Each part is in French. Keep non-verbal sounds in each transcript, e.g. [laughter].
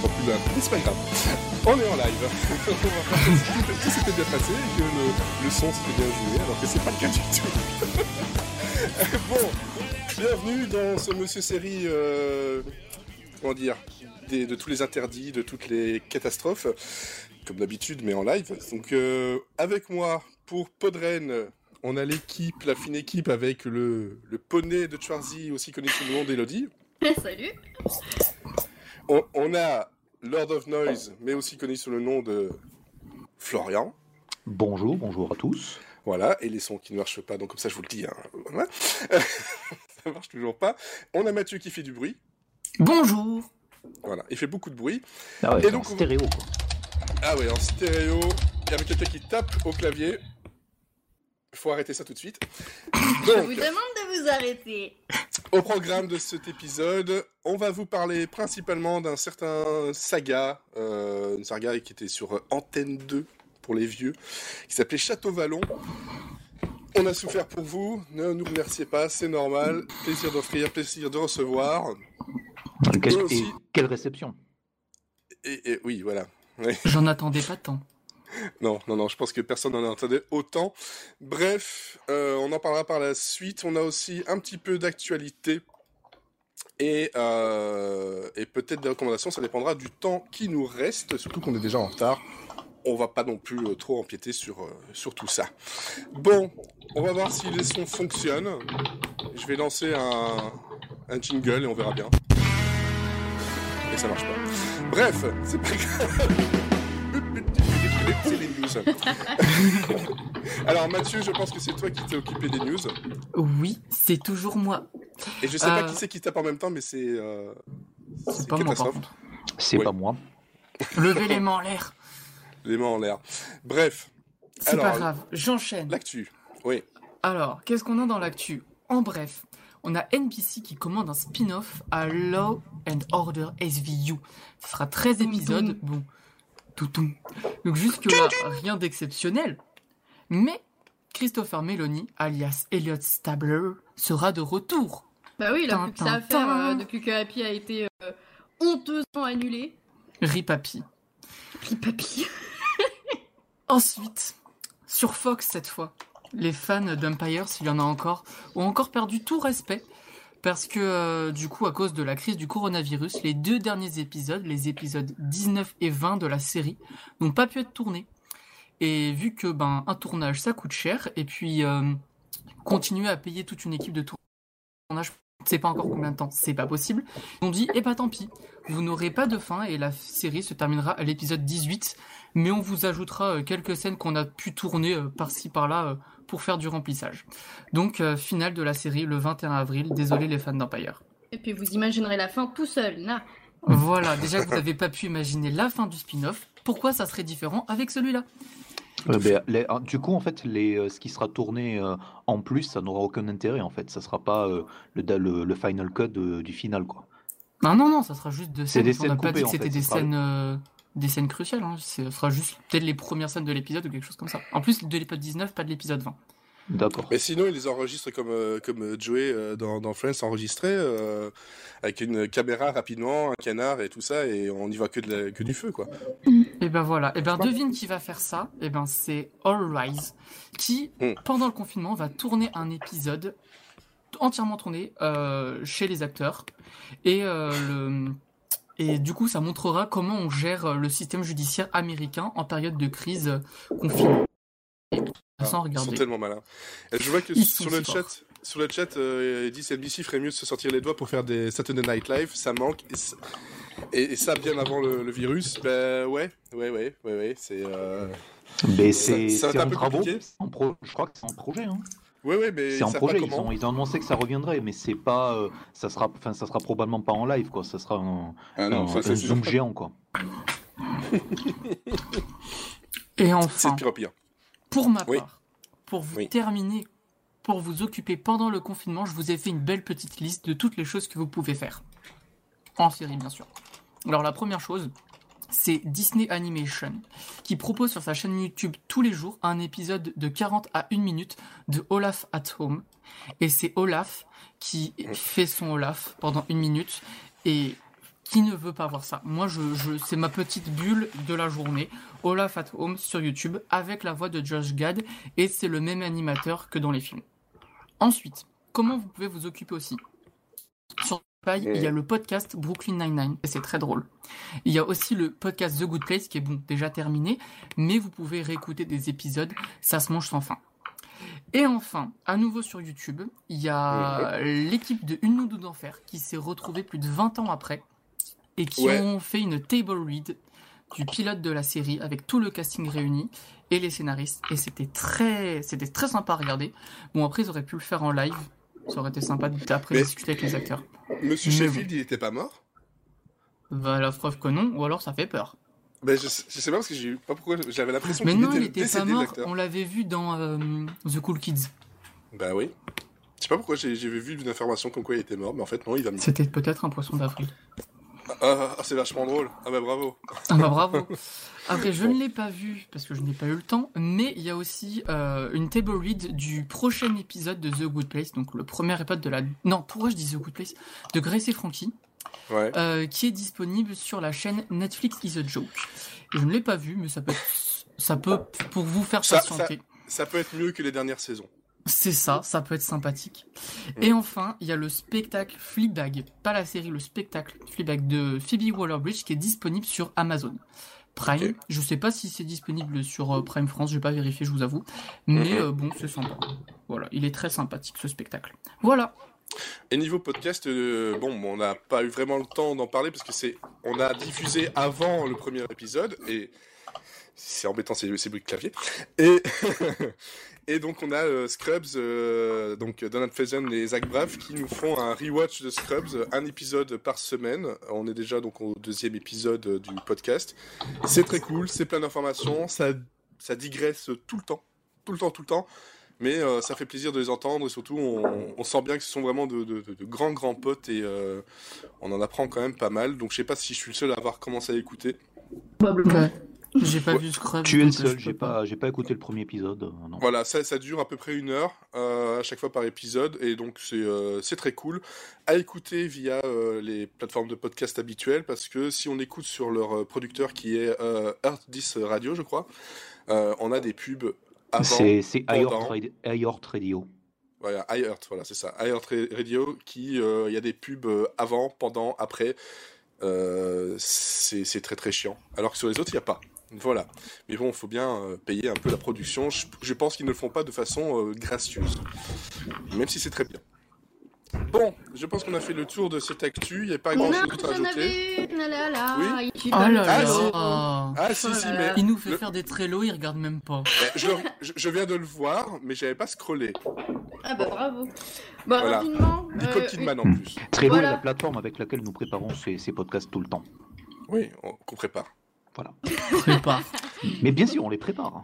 plus c'est pas grave. On est en live. [laughs] tout s'était bien passé et que le, son s'était bien joué, alors que c'est pas le cas du tout. [laughs] bon, bienvenue dans ce Monsieur Série, euh, comment dire, de tous les interdits, de toutes les catastrophes, comme d'habitude, mais en live. Donc, euh, avec moi, pour Podren, on a l'équipe, la fine équipe avec le, le poney de Schwarzy, aussi connu sous le nom d'Elodie. [laughs] Salut On, on a Lord of Noise, mais aussi connu sous le nom de Florian. Bonjour, bonjour à tous. Voilà, et les sons qui ne marchent pas, donc comme ça je vous le dis. hein, voilà. [laughs] ça marche toujours pas. On a Mathieu qui fait du bruit. Bonjour Voilà, il fait beaucoup de bruit. Ah ouais, Et en donc, stéréo quoi. Ah ouais, en stéréo, et avec quelqu'un qui tape au clavier. Il faut arrêter ça tout de suite. Je vous Donc, demande de vous arrêter. au programme de cet épisode, on va vous parler principalement d'un certain saga, euh, une saga qui était sur Antenne 2 pour les vieux, qui s'appelait Château Vallon. On a souffert pour vous, ne nous remerciez pas, c'est normal. Plaisir d'offrir, plaisir de recevoir. Quelle- Et aussi- et quelle réception Et, et oui, voilà. J'en attendais pas tant. Non, non, non, je pense que personne n'en entendait autant. Bref, euh, on en parlera par la suite. On a aussi un petit peu d'actualité et, euh, et peut-être des recommandations. Ça dépendra du temps qui nous reste, surtout qu'on est déjà en retard. On va pas non plus euh, trop empiéter sur, tout ça. Bon, on va voir si les sons fonctionnent. Je vais lancer un, un jingle et on verra bien. Et ça marche pas. Bref, c'est pas grave. C'est les news. [laughs] Alors Mathieu, je pense que c'est toi qui t'es occupé des news. Oui, c'est toujours moi. Et je sais pas Euh. qui c'est qui tape en même temps, mais c'est... Euh... C'est pas moi par catastrophe. contre. C'est pas moi. Levez les mains en l'air. Les mains en l'air. Bref, C'est pas grave, j'enchaîne. l'actu. Oui. Alors, qu'est-ce qu'on a dans l'actu? En bref, on a NBC qui commande un spin-off à Law and Order SVU. Ce sera 13 épisodes. Bon, toutou. Donc jusque-là, rien d'exceptionnel. Mais Christopher Meloni, alias Elliot Stabler, sera de retour. Bah oui, il a plus que ça à Tintin. faire euh, depuis que Happy a été euh, honteusement annulé. Ripapi. Puis papy. Ensuite, sur Fox cette fois, les fans d'Empire, s'il y en a encore, ont encore perdu tout respect. Parce que, euh, du coup, à cause de la crise du coronavirus, les deux derniers épisodes, les épisodes 19 et 20 de la série, n'ont pas pu être tournés. Et vu que, ben, un tournage, ça coûte cher, et puis, euh, continuer à payer toute une équipe de tournage, sais pas encore combien de temps, c'est pas possible. Ont dit, eh bah tant pis, vous n'aurez pas de fin, et la série se terminera à l'épisode 18, mais on vous ajoutera euh, quelques scènes qu'on a pu tourner par-ci par-là pour faire du remplissage. Donc, euh, finale de la série le 21 avril. Désolé les fans d'Empire. Et puis vous imaginerez la fin tout seul, na. Voilà, déjà que vous n'avez pas pu imaginer la fin du spin-off, pourquoi ça serait différent avec celui-là? Euh, ben, les- ah, du coup, en fait, les, euh, ce qui sera tourné euh, en plus, ça n'aura aucun intérêt. En fait, ça sera pas euh, le, le, le final cut de- du final, quoi. Non, non, non, ça sera juste C'est scènes. des on n'a scènes pas dit coupées, que en c'était fait, des sera- scènes, euh, des scènes cruciales. Hein. Ce sera juste peut-être les premières scènes de l'épisode ou quelque chose comme ça. En plus, de l'épisode 19, pas de l'épisode 20. D'accord. Mais sinon, ils les enregistrent comme, euh, comme euh, Joey euh, dans, dans Friends enregistré, euh, avec une caméra rapidement, un canard et tout ça, et on n'y voit que, de la- que du feu, quoi. Et ben voilà, et ben devine qui va faire ça Et ben c'est All Rise, qui, Hmm. pendant le confinement, va tourner un épisode entièrement tourné euh, chez les acteurs. Et, euh, le... et du coup, ça montrera comment on gère euh, le système judiciaire américain en période de crise euh, confinée. Sans Ils sont regarder. tellement malins. Et je vois que Ils sur le si chat, sur le chat, euh, ils disent NBC ferait mieux de se sortir les doigts pour faire des Saturday Night Live, ça manque. Et, ça- et- et ça, bien avant le, le virus, ben ouais, ouais, ouais, ouais, ouais, c'est. Euh... C'est un en peu travaux. compliqué. c'est en pro- Je crois que c'est en projet. Hein. Ouais, ouais, mais C'est pas projet. Ils ont, ils ont annoncé que ça reviendrait, mais c'est pas. euh, ça sera. Enfin, ça sera probablement pas en live, quoi. Ça sera un, Ah non, un- ça, un c'est sûr. zoom géant, quoi. [laughs] Et C'est enfin, pire pour ma Oui. part, pour vous Oui. terminer, pour vous occuper pendant le confinement, je vous ai fait une belle petite liste de toutes les choses que vous pouvez faire. En série, bien sûr. Alors, la première chose, c'est Disney Animation, qui propose sur sa chaîne YouTube tous les jours un épisode de 40 à 1 minute de Olaf at Home. Et c'est Olaf qui fait son Olaf pendant une minute. Et Qui ne veut pas voir ça Moi, je, c'est ma petite bulle de la journée. Olaf at Home sur YouTube avec la voix de Josh Gad et c'est le même animateur que dans les films. Ensuite, comment vous pouvez vous occuper aussi? Il y a le podcast Brooklyn Nine-Nine et c'est très drôle. Il y a aussi le podcast The Good Place qui est bon, déjà terminé, mais vous pouvez réécouter des épisodes, ça se mange sans fin. Et enfin, à nouveau sur YouTube, il y a l'équipe de Une Noudou d'Enfer qui s'est retrouvée plus de 20 ans après et qui Ouais. ont fait une table read du pilote de la série avec tout le casting réuni et les scénaristes et c'était très c'était très sympa à regarder. Bon après ils auraient pu le faire en live, ça aurait été sympa d'après Mais- discuter avec les acteurs. Monsieur Mais Sheffield, il était pas mort? Bah la preuve que non ou alors ça fait peur. Ben, je, sais- je sais pas parce que j'ai eu pas pourquoi j'avais l'impression Mais qu'il non, était, il était pas mort, on l'avait vu dans euh, The Cool Kids. Bah oui. Je sais pas pourquoi j'ai j'ai vu une information comme quoi il était mort, mais en fait non, il va me. C'était peut-être un poisson d'avril. Ah, ah, c'est vachement drôle. Ah bah bravo. Ah bah bravo. [laughs] Après, je ne l'ai pas vu parce que je n'ai pas eu le temps, mais il y a aussi euh, une table read du prochain épisode de The Good Place, donc le premier épisode de la... Non, pourquoi je dis The Good Place? De Grace et Frankie, Ouais. euh, qui est disponible sur la chaîne Netflix is a Joke. Et je ne l'ai pas vu, mais ça peut, ça peut pour vous faire Ça- patienter. Ça peut être mieux que les dernières saisons. C'est ça, ça peut être sympathique. Et enfin, il y a le spectacle Fleabag, pas la série, le spectacle Fleabag de Phoebe Waller-Bridge qui est disponible sur Amazon Prime. Ok. Je sais pas si c'est disponible sur euh, Prime France, j'ai pas vérifié, je vous avoue. Mais Mhm. euh, bon, c'est sympa. Voilà, il est très sympathique ce spectacle. Voilà. Et niveau podcast, euh, bon, on n'a pas eu vraiment le temps d'en parler parce que c'est, on a diffusé avant le premier épisode et c'est embêtant, c'est c'est bruit de clavier. Et [laughs] et donc on a euh, Scrubs, euh, donc Donald Faison et Zach Braff qui nous font un rewatch de Scrubs, un épisode par semaine. On est déjà donc au deuxième épisode euh, du podcast. C'est très cool, c'est plein d'informations, ça ça digresse tout le temps, tout le temps, tout le temps. Mais euh, ça fait plaisir de les entendre et surtout on, on sent bien que ce sont vraiment de, de- de- de grands grands potes et euh, on en apprend quand même pas mal. Donc je sais pas si je suis le seul à avoir commencé à écouter. Probablement. J'ai pas Ouais. vu Scrubs. Tu es le euh, seul, j'ai pas, j'ai pas écouté le premier épisode. euh, non. Voilà, ça, ça dure à peu près une heure euh, à chaque fois par épisode et donc c'est euh, c'est très cool à écouter via euh, les plateformes de podcast habituelles parce que si on écoute sur leur producteur qui est euh, Earth 10 Radio, je crois, euh, on a des pubs avant. C'est c'est pendant. iHeart Radio-. Voilà, iHeart, voilà, c'est ça. iHeart Ra- Radio, qui, euh, il y a des pubs avant, pendant, après. Euh, c'est c'est très très chiant. Alors que sur les autres, il n'y a pas. Voilà. Mais bon, il faut bien euh, payer un peu la production. Je, je pense qu'ils ne le font pas de façon euh, gracieuse. Même si c'est très bien. Bon, je pense qu'on a fait le tour de cette actu. Il n'y a pas grand chose d'autre à ajouter. Oui. Oh là Ah, là. si. Ah, si, Oh si, là mais. là. Il nous fait le- faire des traillots, il regarde même pas. Eh, je, le- je- je viens de le voir, mais j'avais pas scrollé. Ah bah bravo. Bah Voilà. rapidement. Nicole euh, Kidman en Hmm. plus. Trello Voilà. est la plateforme avec laquelle nous préparons ces, ces podcasts tout le temps. Oui, on, qu'on prépare. Voilà. Prépare. [laughs] Mais bien sûr, on les prépare.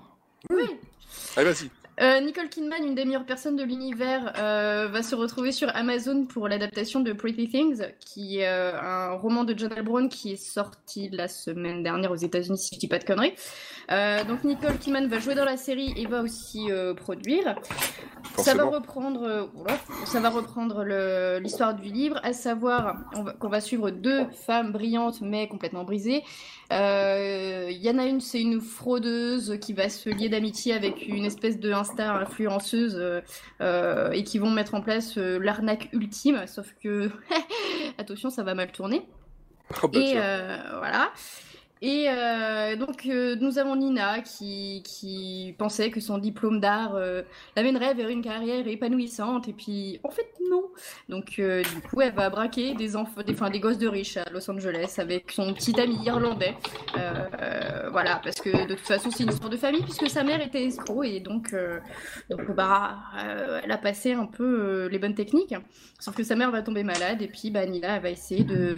Allez, vas-y. Euh, Nicole Kidman, une des meilleures personnes de l'univers, euh, va se retrouver sur Amazon pour l'adaptation de Pretty Things, qui est euh, un roman de John L. Brown qui est sorti la semaine dernière aux États-Unis, si je dis pas de conneries. Euh, donc Nicole Kidman va jouer dans la série et va aussi euh, produire. Ça va reprendre, euh, oula, ça va reprendre le- l'histoire du livre, à savoir on va- qu'on va suivre deux femmes brillantes mais complètement brisées. Euh, Il y en a une, c'est une fraudeuse qui va se lier d'amitié avec une espèce de Insta influenceuse euh, euh, et qui vont mettre en place euh, l'arnaque ultime, sauf que [laughs] attention, ça va mal tourner. Oh, bah, Et euh, voilà. Et euh, donc euh, nous avons Nina qui, qui pensait que son diplôme d'art euh, l'amènerait vers une carrière épanouissante et puis en fait non. Donc du coup elle va braquer des enfants, des, gosses de riches à Los Angeles avec son petit ami irlandais. Voilà parce que de toute façon c'est une histoire de famille puisque sa mère était escroc et donc donc bah elle a passé un peu les bonnes techniques. Sauf que sa mère va tomber malade et puis bah Nina elle va essayer de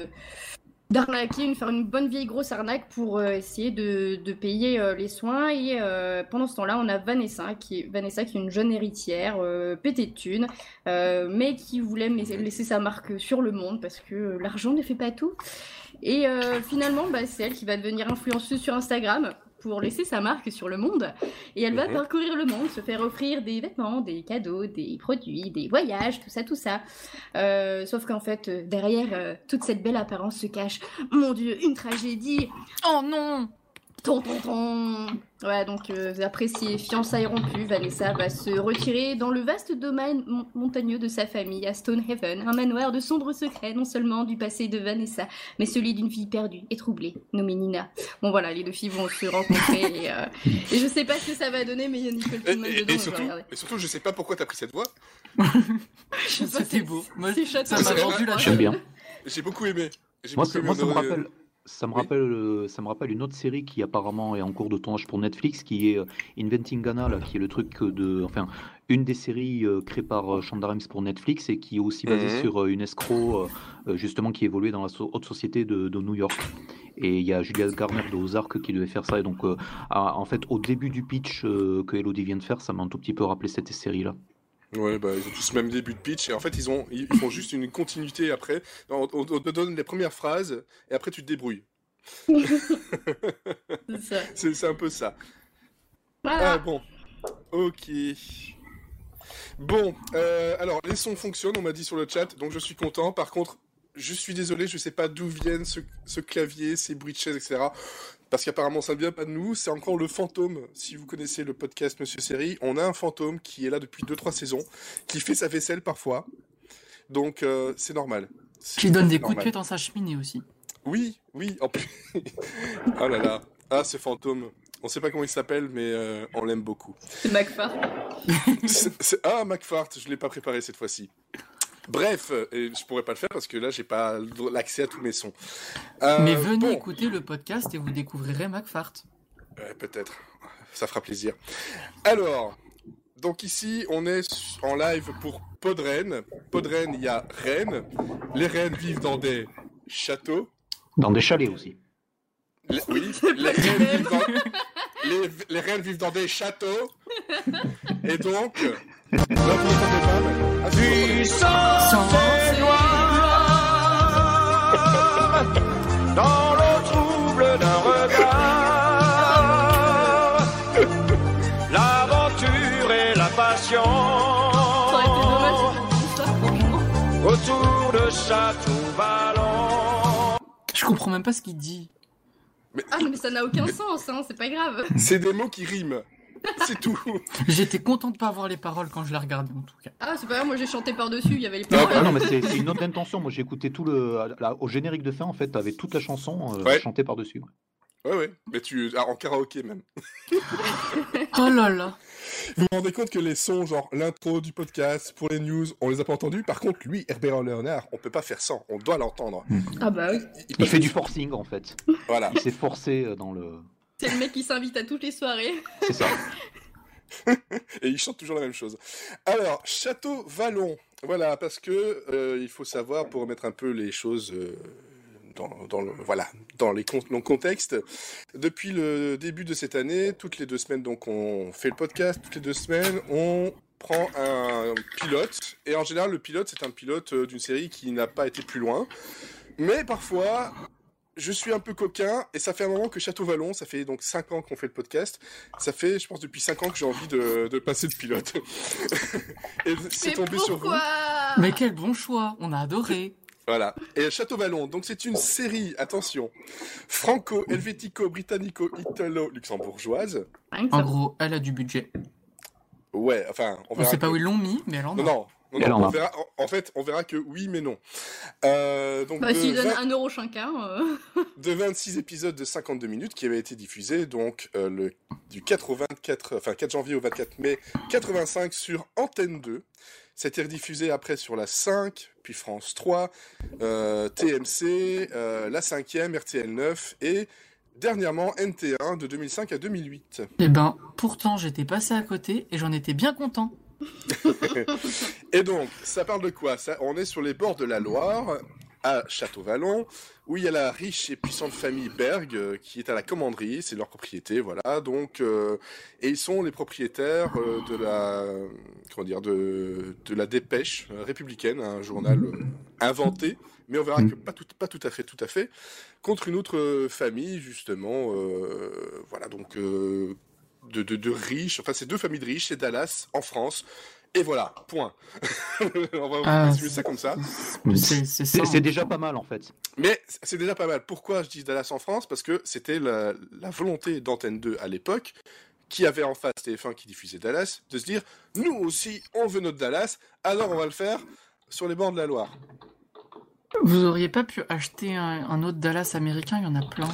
d'arnaquer, une, faire une bonne vieille grosse arnaque pour euh, essayer de, de payer euh, les soins. Et euh, pendant ce temps-là, on a Vanessa qui est, Vanessa, qui est une jeune héritière, pétée de thunes, mais qui voulait laisser sa marque sur le monde parce que l'argent ne fait pas tout. Et finalement, bah, c'est elle qui va devenir influenceuse sur Instagram pour laisser sa marque sur le monde. Et elle va Mhm. parcourir le monde, se faire offrir des vêtements, des cadeaux, des produits, des voyages, tout ça, tout ça. Euh, sauf qu'en fait, euh, derrière euh, toute cette belle apparence se cache, mon Dieu, une tragédie. Oh non Ton, ton, ton. Ouais, donc euh, après ses fiançailles rompues, Vanessa va se retirer dans le vaste domaine mon- montagneux de sa famille à Stonehaven, un manoir de sombres secrets, non seulement du passé de Vanessa, mais celui d'une fille perdue et troublée, nommée Nina. Bon voilà, les deux filles vont se rencontrer et, euh, et je sais pas ce que ça va donner, mais il y a Nicole Et, Kidman et- dedans, et je vais surtout, regarder. et surtout, je sais pas pourquoi t'as pris cette voix. Je sais pas, C'était c'est- beau. Moi, c'est château. ça m'a C'est vendu la. J'aime bien. J'ai beaucoup aimé. J'ai Moi, beaucoup ça, aimé, moi, ça me rappelle. Ça me Oui. rappelle, euh, ça me rappelle une autre série qui apparemment est en cours de tournage pour Netflix, qui est euh, Inventing Ghana, là, qui est le truc de, enfin, une des séries euh, créées par euh, Shonda Rhimes pour Netflix et qui est aussi basée Mhm. sur euh, une escroc, euh, euh, justement, qui évoluait dans la haute société de, de New York. Et il y a Julia Garner de Ozark qui devait faire ça. Et donc, euh, en fait, au début du pitch euh, que Elodie vient de faire, ça m'a un tout petit peu rappelé cette série-là. Ouais, bah, ils ont tous le même début de pitch, et en fait, ils, ont, ils font juste une continuité après. On, on- on te donne les premières phrases, et après, tu te débrouilles. [laughs] C'est un peu ça. Ah, bon. Ok. Bon, euh, alors, les sons fonctionnent, on m'a dit sur le chat, donc je suis content. Par contre, je suis désolé, je sais pas d'où viennent ce, ce clavier, ces bruits de chaise, etc. Parce qu'apparemment, ça ne vient pas de nous. C'est encore le fantôme. Si vous connaissez le podcast Monsieur Série, on a un fantôme qui est là depuis 2-3 saisons, qui fait sa vaisselle parfois. Donc, euh, c'est normal. Qui donne des normal. coups de pied dans sa cheminée aussi. Oui, oui. En plus... oh [laughs] là là. Ah, ce fantôme. On sait pas comment il s'appelle, mais euh, on l'aime beaucoup. C'est McFar. C'est- c'est- Ah, McFart, je l'ai pas préparé cette fois-ci. Bref, euh, je pourrais pas le faire parce que là, j'ai pas l'accès à tous mes sons. Euh, Mais venez bon, écouter le podcast et vous découvrirez McFart. euh, peut-être, ça fera plaisir. Alors, donc ici, on est en live pour Podren. Podren, il y a Rennes. Les Rennes vivent dans des châteaux. Dans des chalets aussi. Les- oui, les Rennes, vivent dans... les, les Rennes vivent dans des châteaux. Et donc, mais... Vous entendez. Sans dans le trouble d'un regard. L'aventure et la passion autour de Château Vallon. Je comprends même pas ce qu'il dit. Ah, mais ça n'a aucun sens, hein, c'est pas grave. C'est des mots qui riment. [laughs] C'est tout. J'étais content de pas avoir les paroles quand je l'ai regardé en tout cas. Ah, c'est pas grave, moi j'ai chanté par-dessus, il y avait les Ah, paroles. Ah non, mais c'est une autre intention. Moi, j'ai écouté tout le. là, au générique de fin, en fait, t'avais toute la chanson euh, Ouais. chantée par-dessus. ouais. Ouais, ouais. Mais tu. ah, en karaoké même. [laughs] Oh là là. Vous vous rendez compte que les sons, genre l'intro du podcast, pour les news, on les a pas entendus. Par contre, lui, Herbert Leonard, on peut pas faire sans. On doit l'entendre. Ah bah oui. Il peut- fait du forcing, en fait. Voilà. Il s'est forcé euh, dans le. C'est le mec qui s'invite à toutes les soirées. C'est ça. [laughs] Et il chante toujours la même chose. Alors, Château Vallon. Voilà, parce que euh, il faut savoir, pour remettre un peu les choses euh, dans, dans le, voilà, dans les con- le contexte, depuis le début de cette année, toutes les deux semaines, donc on fait le podcast, toutes les deux semaines, on prend un pilote. Et en général, le pilote, c'est un pilote euh, d'une série qui n'a pas été plus loin. Mais parfois, je suis un peu coquin, et ça fait un moment que Château Vallon, ça fait donc 5 ans qu'on fait le podcast, ça fait, je pense, depuis 5 ans que j'ai envie de, de passer le pilote. [laughs] et c'est tombé sur vous. Mais quel bon choix. On a adoré. Voilà. Et Château Vallon, donc c'est une série, attention, franco-helvético-britannico-italo-luxembourgeoise. En gros, elle a du budget. Ouais, enfin, on On verra. sait pas que- où ils l'ont mis, mais elle en a. Non, non. Non, non, en on verra, en, fait, on verra que oui, mais non. Euh, donc, Bah, de, s'il donne 20 un euro chacun. euh, de 26 épisodes de 52 minutes qui avaient été diffusés donc euh, le, du 4 au 24, enfin 4 janvier au 24 mai 85 sur Antenne 2. C'était rediffusé après sur la 5, puis France 3, euh, TMC, euh, la 5e, RTL 9 et dernièrement NT1 de 2005 à 2008. Eh ben, pourtant, j'étais passé à côté et j'en étais bien content. [laughs] Et donc, ça parle de quoi On est sur les bords de la Loire, à Château-Vallon, où il y a la riche et puissante famille Berg, euh, qui est à la commanderie, c'est leur propriété, voilà. Donc, euh, et ils sont les propriétaires euh, de la, comment dire, de, de la Dépêche républicaine, un journal inventé, mais on verra que pas tout, pas tout à fait, tout à fait, contre une autre famille, justement, voilà, donc, de, de, de riches, enfin, c'est deux familles de riches, c'est Dallas, en France, et voilà, point. [laughs] on va Ah, résumer ça comme ça. C'est déjà pas mal en fait. Mais c'est déjà pas mal. Pourquoi je dis Dallas en France? Parce que c'était la, la volonté d'Antenne 2 à l'époque, qui avait en face TF1 qui diffusait Dallas, de se dire nous aussi, on veut notre Dallas, alors on va le faire sur les bords de la Loire. Vous auriez pas pu acheter un, un autre Dallas américain, il y en a plein.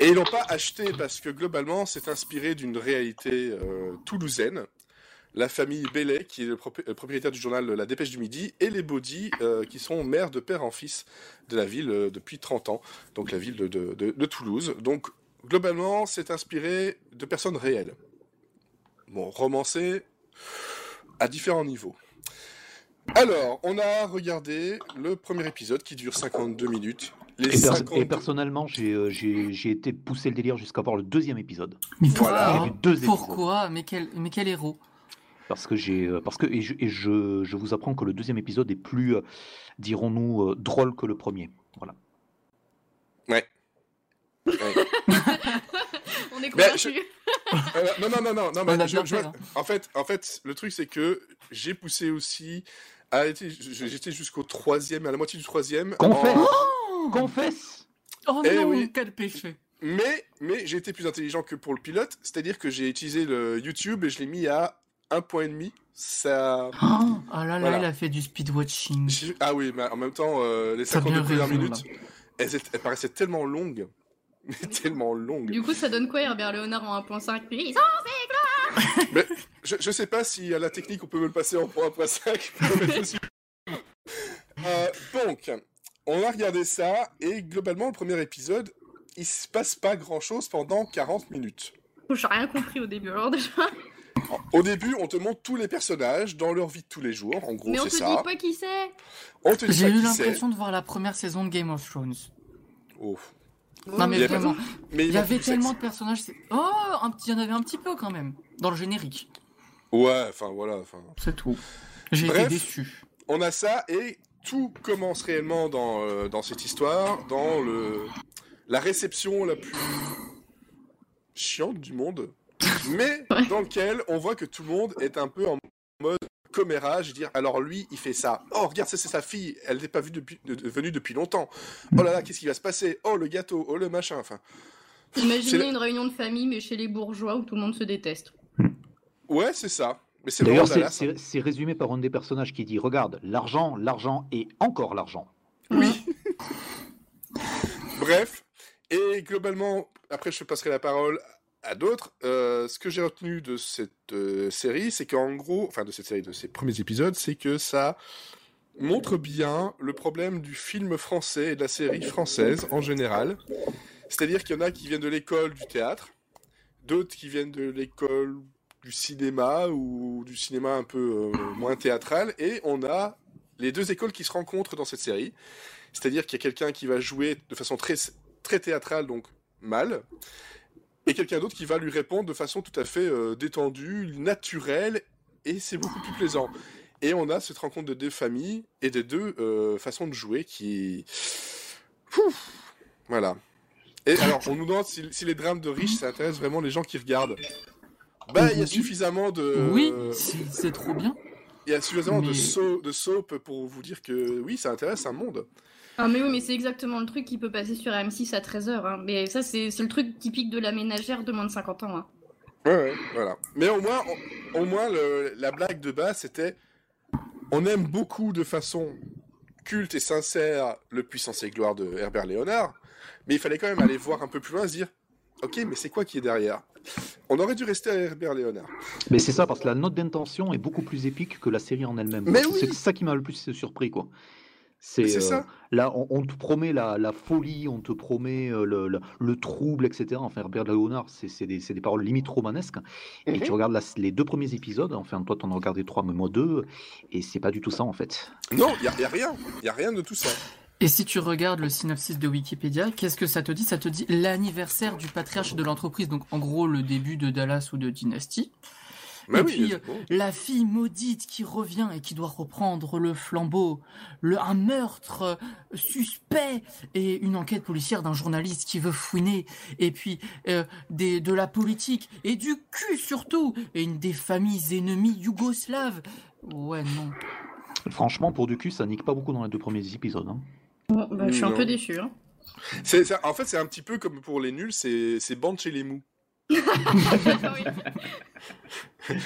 Et ils l'ont pas acheté parce que globalement, c'est inspiré d'une réalité euh, toulousaine. La famille Bellet, qui est le le propriétaire du journal La Dépêche du Midi, et les Baudy, euh, qui sont maires de père en fils de la ville euh, depuis 30 ans, donc la ville de, de- de- de Toulouse. Donc, globalement, c'est inspiré de personnes réelles. Bon, romancé à différents niveaux. Alors, on a regardé le premier épisode qui dure 52 minutes. Les Et, per- 52 et personnellement, j'ai euh, j'ai- été poussé le délire jusqu'à voir le deuxième épisode. Mais Voilà. pourquoi J'ai vu deux épisodes. Pourquoi? Mais quel, mais quel héros? Parce que j'ai, euh, parce que et, je, et je, je vous apprends que le deuxième épisode est plus, euh, dirons-nous, drôle que le premier. Voilà. Ouais. Ouais. [laughs] On est. Euh, non, non, non, non, non, On mais a je- bien je- fait, hein. en fait, en fait, le truc c'est que j'ai poussé aussi j'étais jusqu'au troisième, à la moitié du troisième. Confesse en- Confesse Oh Eh non, oui. quel péché Mais, mais j'ai été plus intelligent que pour le pilote, c'est-à-dire que j'ai utilisé le YouTube et je l'ai mis à un point et demi. Ça, Oh, ah là là, Voilà. il a fait du speedwatching. j'ai- ah oui, mais en même temps, euh, les Ça a 52 bien premières raison, minutes, elles, elles paraissaient tellement longues, [laughs] mais tellement longues. Du coup, ça donne quoi Herbert Léonard en 1.5 Puis, [laughs] Je, je sais pas si à la technique on peut me le passer en point 1.5. [laughs] mais je suis- Euh, donc, on a regardé ça et globalement le premier épisode, il se passe pas grand chose pendant 40 minutes. J'ai rien compris au début, alors déjà. Au début, on te montre tous les personnages dans leur vie de tous les jours. En gros, Mais on c'est te ça. dit pas qui c'est. On te dit J'ai eu c'est. l'impression de voir la première saison de Game of Thrones. Oh. Non mais Il vraiment, Mais il y avait tellement sexe. de personnages. c'est- Oh, un petit, il y en avait un petit peu quand même dans le générique. Ouais, enfin voilà. Enfin, C'est tout. J'ai été déçu. on a ça et tout commence réellement dans, euh, dans cette histoire, dans le la réception la plus chiante du monde, [laughs] mais Ouais. dans lequel on voit que tout le monde est un peu en mode commérage, dire alors lui il fait ça, oh regarde ça c'est sa fille, elle n'est pas vue depuis, de- de- venue depuis longtemps, oh là là qu'est-ce qui va se passer, oh le gâteau, oh le machin, enfin. Imaginez une réunion de famille, mais chez les bourgeois où tout le monde se déteste. ouais c'est ça, D'ailleurs, c'est- c'est résumé par un des personnages qui dit Regarde, l'argent, l'argent et encore l'argent. Oui. [laughs] Bref, et globalement, après je passerai la parole à d'autres. euh, ce que j'ai retenu de cette euh, série, c'est qu'en gros, enfin de cette série, de ces premiers épisodes, c'est que ça montre bien le problème du film français et de la série française en général. C'est-à-dire qu'il y en a qui viennent de l'école du théâtre, d'autres qui viennent de l'école du cinéma ou du cinéma un peu euh, moins théâtral, et on a les deux écoles qui se rencontrent dans cette série. C'est-à-dire qu'il y a quelqu'un qui va jouer de façon très, très théâtrale, donc mal, et quelqu'un d'autre qui va lui répondre de façon tout à fait euh, détendue, naturelle, et c'est beaucoup plus plaisant. Et on a cette rencontre de deux familles et de deux euh, façons de jouer qui... Voilà. Et alors, on nous demande si, si les drames de riches, ça intéresse vraiment les gens qui regardent. Bah, il y a suffisamment de... Oui, c'est trop bien. Il y a suffisamment de, so- de soap pour vous dire que oui, ça intéresse un monde. Ah mais oui, mais c'est exactement le truc qui peut passer sur M6 à 13h. Hein. Mais ça, c'est c'est le truc typique de la ménagère de moins de 50 ans. Hein. Ouais, ouais, voilà. Mais au moins, au, au moins le- la blague de base, c'était on aime beaucoup de façon culte et sincère le Puissance et Gloire de Herbert Léonard, mais il fallait quand même aller voir un peu plus loin, se dire ok, mais c'est quoi qui est derrière? On aurait dû rester à Herbert Léonard. Mais c'est ça, parce que la note d'intention est beaucoup plus épique que la série en elle-même. Mais oui. C'est ça qui m'a le plus surpris, quoi. C'est euh, ça. là, on, on te promet la, la folie, on te promet euh, le, le- le trouble, etc. Enfin, Herbert Léonard, c'est des, des paroles limite romanesques. Et Mhm. tu regardes la- les deux premiers épisodes, enfin, toi, t'en as regardé trois, mais moi deux, et c'est pas du tout ça, en fait. Non, il y, a- y a rien. Il y a rien de tout ça. Et si tu regardes le synopsis de Wikipédia, qu'est-ce que ça te dit? Ça te dit l'anniversaire du patriarche de l'entreprise, donc en gros le début de Dallas ou de Dynasty. Bah et oui, puis, bon. la fille maudite qui revient et qui doit reprendre le flambeau, le, un meurtre euh, suspect et une enquête policière d'un journaliste qui veut fouiner, et puis euh, des, de la politique et du cul surtout, et une des familles ennemies yougoslaves. Ouais, non. Franchement, pour du cul, ça nique pas beaucoup dans les deux premiers épisodes. hein. Bon, bah, je suis un peu déçu. Hein. C'est- en fait, c'est un petit peu comme pour les nuls, c'est c'est bande chez les mous. [laughs]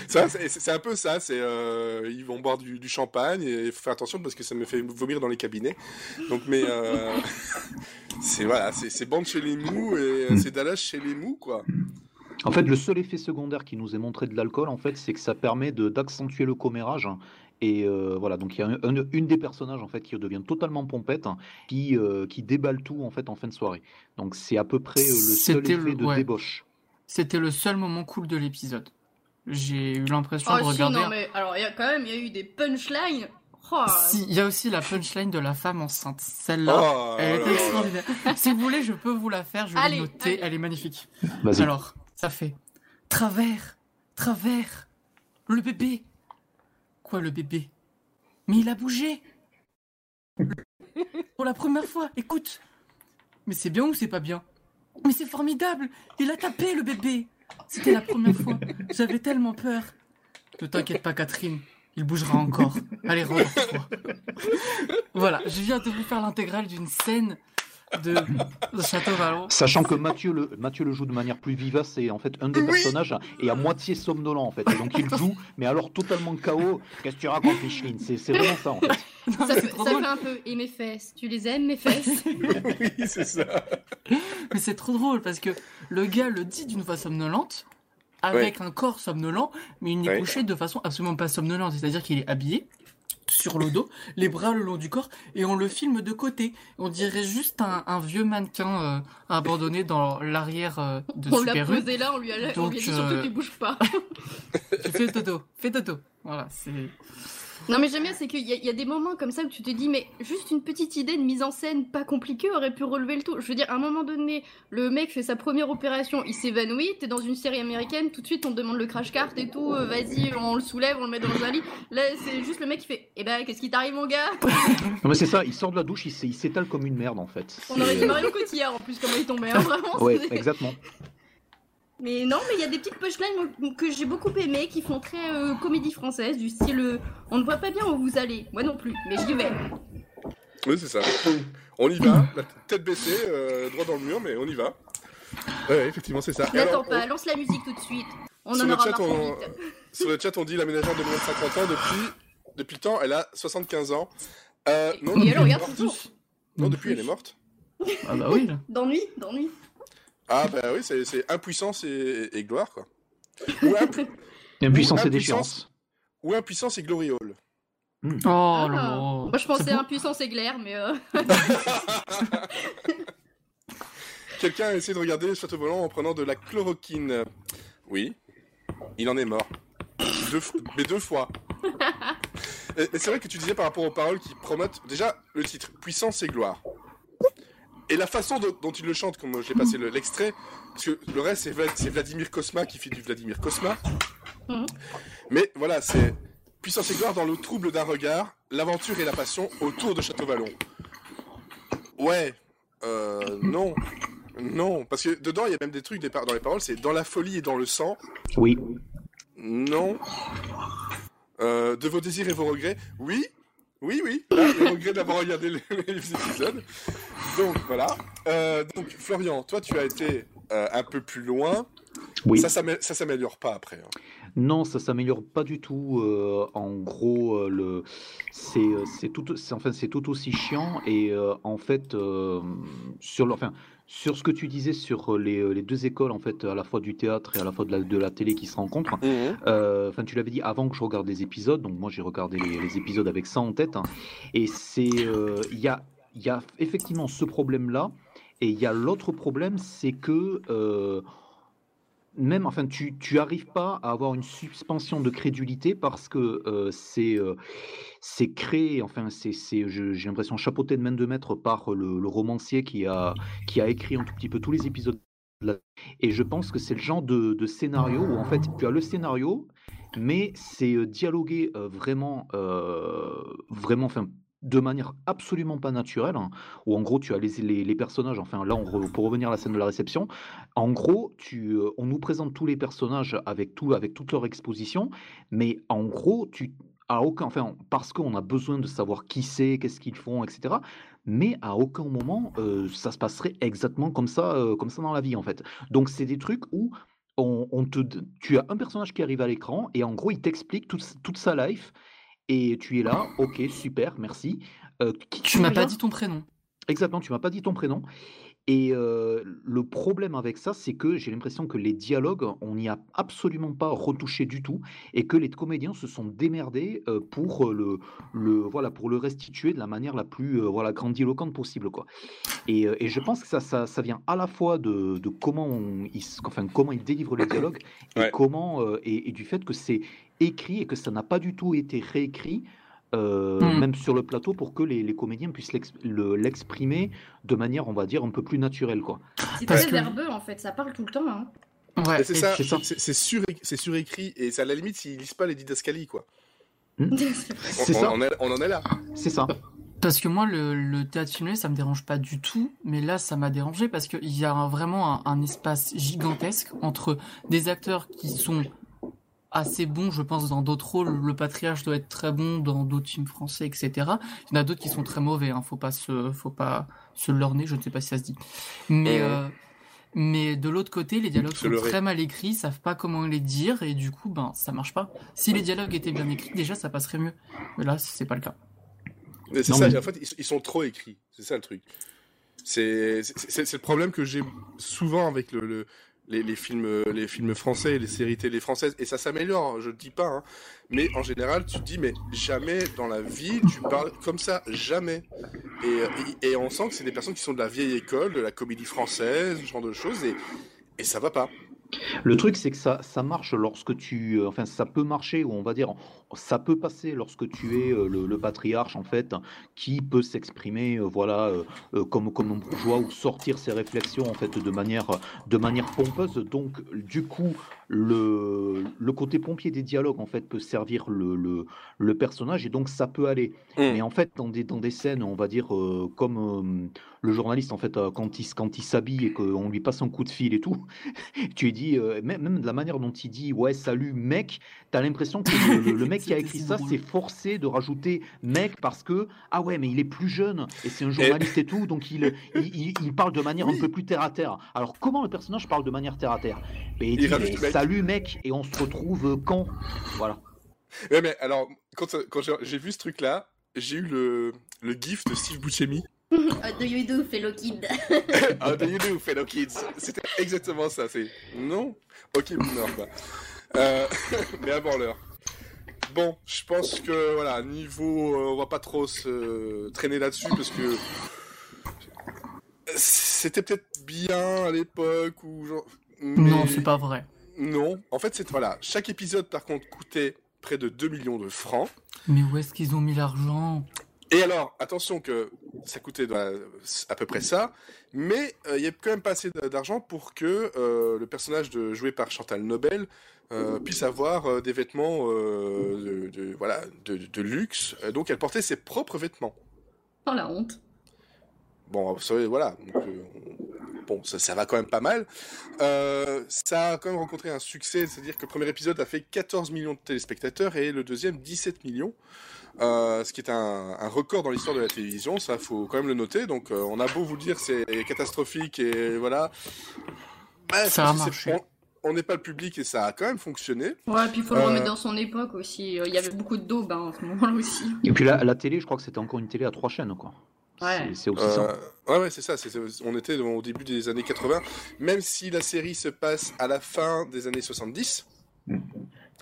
Ça, c'est c'est un peu ça. C'est euh, ils vont boire du, du champagne et il faut faire attention parce que ça me fait vomir dans les cabinets. Donc, mais euh, [laughs] [laughs] c'est voilà, c'est c'est bande chez les mous et euh, c'est Dallas chez les mous, quoi. En fait, le seul effet secondaire qui nous est montré de l'alcool, en fait, c'est que ça permet de- d'accentuer le commérage. Et euh, voilà, donc il y a un- un- une des personnages en fait qui devient totalement pompette, hein, qui, euh, qui déballe tout en fait en fin de soirée. Donc c'est à peu près euh, le seul C'était effet le- de ouais. débauche. C'était le seul moment cool de l'épisode. J'ai eu l'impression Oh de si, regarder. non, mais alors, il y a quand même, il y a eu des punchlines. Oh, Si, il y a aussi la punchline de la femme enceinte. Celle-là, Oh, elle est extraordinaire. si vous voulez, je peux vous la faire, je notée, allez. elle est magnifique. Vas-y. Alors, ça fait travers, travers, le bébé. Quoi, le bébé? Mais il a bougé. Pour la première fois, écoute. Mais c'est bien ou c'est pas bien? Mais c'est formidable. Il a tapé le bébé. C'était la première fois. J'avais tellement peur. Ne t'inquiète pas, Catherine. Il bougera encore. Allez, rendors-toi. Voilà, je viens de vous faire l'intégrale d'une scène de, de Château Vallon. Sachant que Mathieu le, Mathieu le joue de manière plus vivace, et en fait un des Oui. personnages est à moitié somnolent en fait. Et donc il joue, mais alors totalement KO. Qu'est-ce que tu racontes, Micheline? C'est c'est vraiment ça en fait. Non, ça, fait, ça un peu. Et mes fesses, tu les aimes, mes fesses? [laughs] Oui, c'est ça. Mais c'est trop drôle parce que le gars le dit d'une voix somnolente, avec un corps somnolent, mais il n'est Ouais. couché de façon absolument pas somnolente. C'est-à-dire qu'il est habillé sur le dos, les bras le long du corps, et on le filme de côté. On dirait juste un, un vieux mannequin euh, abandonné dans l'arrière euh, de On l'a Super U. posé là, on lui a, on lui a Donc, dit surtout euh, tu bouges pas. [laughs] Fais dodo, fais dodo. Voilà, c'est. Non mais j'aime bien, c'est qu'il y, a- il y a des moments comme ça où tu te dis, mais juste une petite idée de mise en scène pas compliquée aurait pu relever le tout. Je veux dire, à un moment donné, le mec fait sa première opération, il s'évanouit, t'es dans une série américaine, tout de suite on te demande le crash cart et tout, euh, vas-y, on le soulève, on le met dans un lit. Là, c'est juste le mec qui fait, eh ben, qu'est-ce qui t'arrive mon gars? Non mais c'est ça, il sort de la douche, il s'é- il s'étale comme une merde en fait. On aurait dit Marion Cotillard en plus, comment il tombait, hein, vraiment. Ouais, exactement. Mais non, mais il y a des petites punchlines que j'ai beaucoup aimées, qui font très euh, comédie française, du style euh, on ne voit pas bien où vous allez. Moi non plus, mais j'y vais. Oui, c'est ça. On y va, la tête baissée, euh, droit dans le mur, mais on y va. Ouais, effectivement, c'est ça. N'attends alors, pas, lance la musique tout de suite. On Sur en le aura chat, marre trop on- vite. [laughs] Sur le chat, on dit la ménagère de moins de 50 ans depuis, depuis le temps, elle a 75 ans. Euh, non, Et depuis, elle elle est regarde morte. toujours. Non, depuis, elle est morte. Ah bah oui. [laughs] D'ennui, d'ennui. Ah, bah oui, c'est c'est impuissance et, et gloire, quoi. Ou, [laughs] impu- Impuissance et déchéance. ou impuissance et gloriole. Oh Ah. là là. Moi je pensais impuissance éclair, mais euh... [laughs] Quelqu'un a essayé de regarder le château volant en prenant de la chloroquine. Oui, il en est mort. Deux, f- mais deux fois. [laughs] Et, et c'est vrai que tu disais par rapport aux paroles qui promotent déjà le titre Puissance et gloire. Et la façon dont, dont il le chante, comme j'ai passé le- l'extrait, parce que le reste c'est Vla- c'est Vladimir Cosma qui fait du Vladimir Cosma. Mhm. Mais voilà, c'est Puissance et gloire dans le trouble d'un regard, l'aventure et la passion autour de Château Vallon. Ouais, euh, non. Non, parce que dedans, il y a même des trucs des dans les paroles, c'est dans la folie et dans le sang. Oui. Non. Euh, de vos désirs et vos regrets. Oui. Oui, oui. Là, les regrets d'avoir regardé les, [laughs] les épisodes. Donc, voilà. Euh, donc, Florian, toi, tu as été euh, un peu plus loin. Oui. Ça, ça s'améliore pas après. hein. Non, ça s'améliore pas du tout. euh, en gros, le c'est c'est tout c'est enfin c'est tout aussi chiant et en fait sur le, enfin sur ce que tu disais sur euh, les, les deux écoles en fait à la fois du théâtre et à la fois de la, de la télé qui se rencontrent. Euh, Enfin, tu l'avais dit avant que je regarde des épisodes, donc moi j'ai regardé les, les épisodes avec ça en tête. hein. et c'est, euh, il y a, y a effectivement ce problème-là, et il y a l'autre problème, c'est que euh, même, enfin, tu, tu arrives pas à avoir une suspension de crédulité parce que euh, c'est, euh, c'est créé, enfin, c'est, j'ai l'impression chapeauté de main de maître par le, romancier qui a, qui a écrit un tout petit peu tous les épisodes. Et je pense que c'est le genre de, de scénario où en fait tu as le scénario mais c'est euh, dialogué vraiment, vraiment, enfin, de manière absolument pas naturelle, hein, où en gros tu as les, les, personnages, enfin là pour revenir à la scène de la réception, en gros tu, euh, on nous présente tous les personnages avec, tout, avec toute leur exposition, mais en gros tu à aucun, enfin parce qu'on a besoin de savoir qui c'est, qu'est-ce qu'ils font, etc. Mais à aucun moment euh, ça se passerait exactement comme ça, euh, comme ça dans la vie en fait. Donc c'est des trucs où on, on te, tu as un personnage qui arrive à l'écran et en gros il t'explique toute sa life et tu es là, ok, super, merci. Euh, qui Tu m'as pas dit ton prénom. Exactement, tu m'as pas dit ton prénom. Et euh, le problème avec ça, c'est que j'ai l'impression que les dialogues, on n'y a absolument pas retouché du tout, et que les comédiens se sont démerdés euh, pour euh, le, le, voilà, pour le restituer de la manière la plus euh, voilà, grandiloquente possible. Quoi. Et, et je pense que ça, ça, ça vient à la fois de, de comment, on, ils, enfin, comment ils délivrent les dialogues, et, Ouais. comment, et, et du fait que c'est écrit et que ça n'a pas du tout été réécrit. euh, Hmm. même sur le plateau pour que les, les comédiens puissent l'ex- le- l'exprimer de manière, on va dire, un peu plus naturelle. Quoi. C'est très que- verbeux en fait, ça parle tout le temps. Hein. Ouais, Et c'est ça, c'est surécrit, et c'est à la limite s'ils lisent pas les didascalies, quoi. [laughs] On, C'est on ça, en est, on en est là. c'est ça. Parce que moi, le, le théâtre filmé, ça me dérange pas du tout, mais là, ça m'a dérangé parce qu'il y a un- vraiment un, un espace gigantesque entre des acteurs qui sont assez bons, je pense, dans d'autres rôles. Le Patriarche doit être très bon dans d'autres films français, etc. Il y en a d'autres qui sont très mauvais, hein. faut pas se, faut pas se lorner, je ne sais pas si ça se dit. Mais, Mhm. euh, mais de l'autre côté, les dialogues sont très mal écrits, ils savent pas comment les dire, et du coup, ben, ça marche pas. Si les dialogues étaient bien écrits, déjà, ça passerait mieux. Mais là, c'est pas le cas. Mais C'est Non, ça, mais- en fait, ils, ils sont trop écrits. C'est ça le truc. C'est c'est- c'est- c'est le problème que j'ai souvent avec le, le- les, films, euh, les films français les séries télé françaises. Et ça s'améliore, je ne dis pas. hein. Mais en général, tu te dis, mais jamais dans la vie, tu parles comme ça. Jamais. Et, euh, et, et on sent que c'est des personnes qui sont de la vieille école, de la comédie française, ce genre de choses. Et, et ça va pas. Le truc, c'est que ça, ça marche lorsque tu. euh, Enfin, ça peut marcher, ou on va dire, ça peut passer lorsque tu es euh, le, le patriarche, en fait, qui peut s'exprimer, euh, voilà, euh, comme, comme un bourgeois, ou sortir ses réflexions, en fait, de manière, de manière pompeuse. Donc, du coup, le, le côté pompier des dialogues, en fait, peut servir le, le, le personnage, et donc ça peut aller. Mm. Mais en fait, dans des, dans des scènes, on va dire, euh, comme euh, le journaliste, en fait, quand il, quand il s'habille et qu'on lui passe un coup de fil et tout, [laughs] tu lui dis, euh, même, même de la manière dont il dit, ouais, salut mec, t'as l'impression que le, le- le mec qui a écrit ça s'est forcé de rajouter mec parce que, ah ouais, mais il est plus jeune et c'est un journaliste et tout, donc il, il, il- il parle de manière un peu plus terre à terre. Alors, comment le personnage parle de manière terre à terre? Mais il dit, mais salut mec, et on se retrouve quand? Voilà. Ouais, mais alors, quand, quand j'ai- vu ce truc-là, j'ai eu le, le gif de Steve Buscemi. What [laughs] do you do, fellow kid? How [laughs] do you do, fellow kids? C'était exactement ça. C'est non Ok, boomer, quoi. Euh, [laughs] mais avant l'heure. Bon, je pense que voilà, niveau, euh, on va pas trop se traîner là-dessus parce que c'était peut-être bien à l'époque ou genre. Non, mais- c'est pas vrai. Non, en fait, c'est voilà. Chaque épisode, par contre, coûtait près de 2 millions de francs. Mais où est-ce qu'ils ont mis l'argent? Et alors, attention que ça coûtait bah, à peu près ça, mais euh, il y a quand même pas assez d'argent pour que euh, le personnage de, joué par Chantal Nobel euh, puisse avoir euh, des vêtements euh, de, de- voilà, de, de luxe. Donc elle portait ses propres vêtements. Oh la honte. Bon, voilà. donc, bon, ça, ça va quand même pas mal. Euh, ça a quand même rencontré un succès, c'est-à-dire que le premier épisode a fait 14 millions de téléspectateurs et le deuxième 17 millions. Euh, ce qui est un, un record dans l'histoire de la télévision, ça faut quand même le noter. Donc euh, on a beau vous dire c'est catastrophique et voilà. Bah, Ça a que marché. On n'est pas le public et ça a quand même fonctionné. Ouais, puis il faut le Euh, remettre dans son époque aussi. Il y avait beaucoup de daubes hein, à ce moment-là aussi. Et puis la, la télé, je crois que c'était encore une télé à trois chaînes, quoi. Ouais. C'est- aussi ça. Euh, ouais, ouais, c'est ça. on était au début des années 80, même si la série se passe à la fin des années 70. Mm.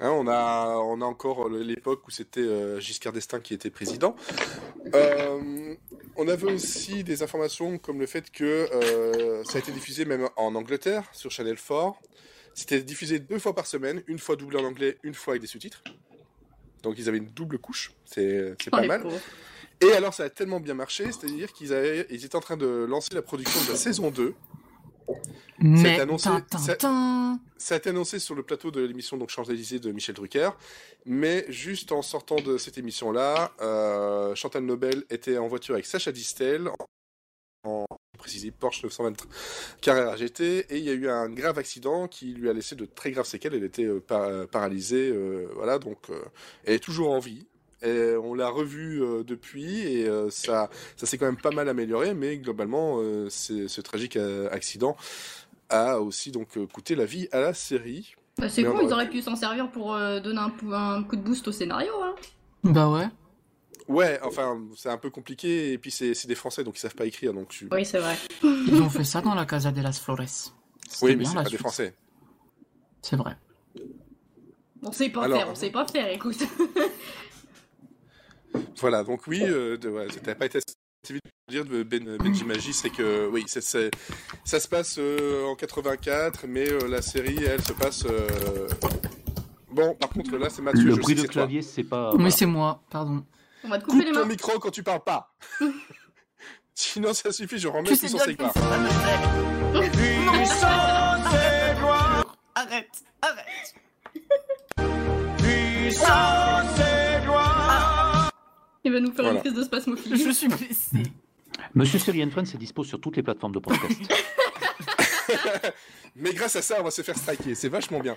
Hein, on, a, on a encore l'époque où c'était euh, Giscard d'Estaing qui était président. Euh, on avait aussi des informations comme le fait que euh, ça a été diffusé même en Angleterre sur Channel 4. C'était diffusé deux fois par semaine, une fois doublé en anglais, une fois avec des sous-titres. Donc ils avaient une double couche, c'est Oh, pas les mal. pauvres. Et alors, ça a tellement bien marché, c'est-à-dire qu'ils ils étaient en train de lancer la production de la saison 2. Mais annoncé-. Ça a été annoncé sur le plateau de l'émission donc Champs-Élysées de Michel Drucker, mais juste en sortant de cette émission-là, euh, Chantal Nobel était en voiture avec Sacha Distel, en précisé Porsche 920 Carrera GT, et il y a eu un grave accident qui lui a laissé de très graves séquelles. Elle était euh, par- paralysée, euh, voilà, donc euh, elle est toujours en vie. Et on l'a revue euh, depuis et euh, ça, ça s'est quand même pas mal amélioré, mais globalement, euh, c'est- ce tragique euh, accident a aussi donc euh, coûté la vie à la série. Bah, c'est con, on ils auraient pu s'en servir pour euh, donner un coup de boost au scénario. Hein. Bah ouais. Ouais, enfin, c'est un peu compliqué, et puis c'est c'est des Français, donc ils savent pas écrire, donc je... Oui, c'est vrai. Ils ont fait ça dans la Casa de las Flores. Oui, mais c'est pas des. Français. C'est vrai. On sait pas Alors- faire, on sait pas faire, écoute. [laughs] Voilà, donc oui, euh, ouais, t'as pas été assez vite pour dire de ben, Benji Magie, c'est que oui, c'est- c'est- ça se passe euh, en 84, mais euh, la série, elle, se passe... euh, Bon, par contre, là, c'est Mathieu, Le je bruit sais de clavier, c'est pas. Voilà. c'est moi, pardon. On va te couper Coupe les ton mains. micro quand tu parles pas [laughs] Sinon, ça suffit, je remets ça, me fait. Puissance et gloire, Arrête, arrête. puissance et gloire. Il va nous faire Voilà. une crise de spasmophilie. Je suis blessé. Monsieur Série and Friends est dispo sur toutes les plateformes de podcast. [laughs] Mais grâce à ça, on va se faire striker. C'est vachement bien.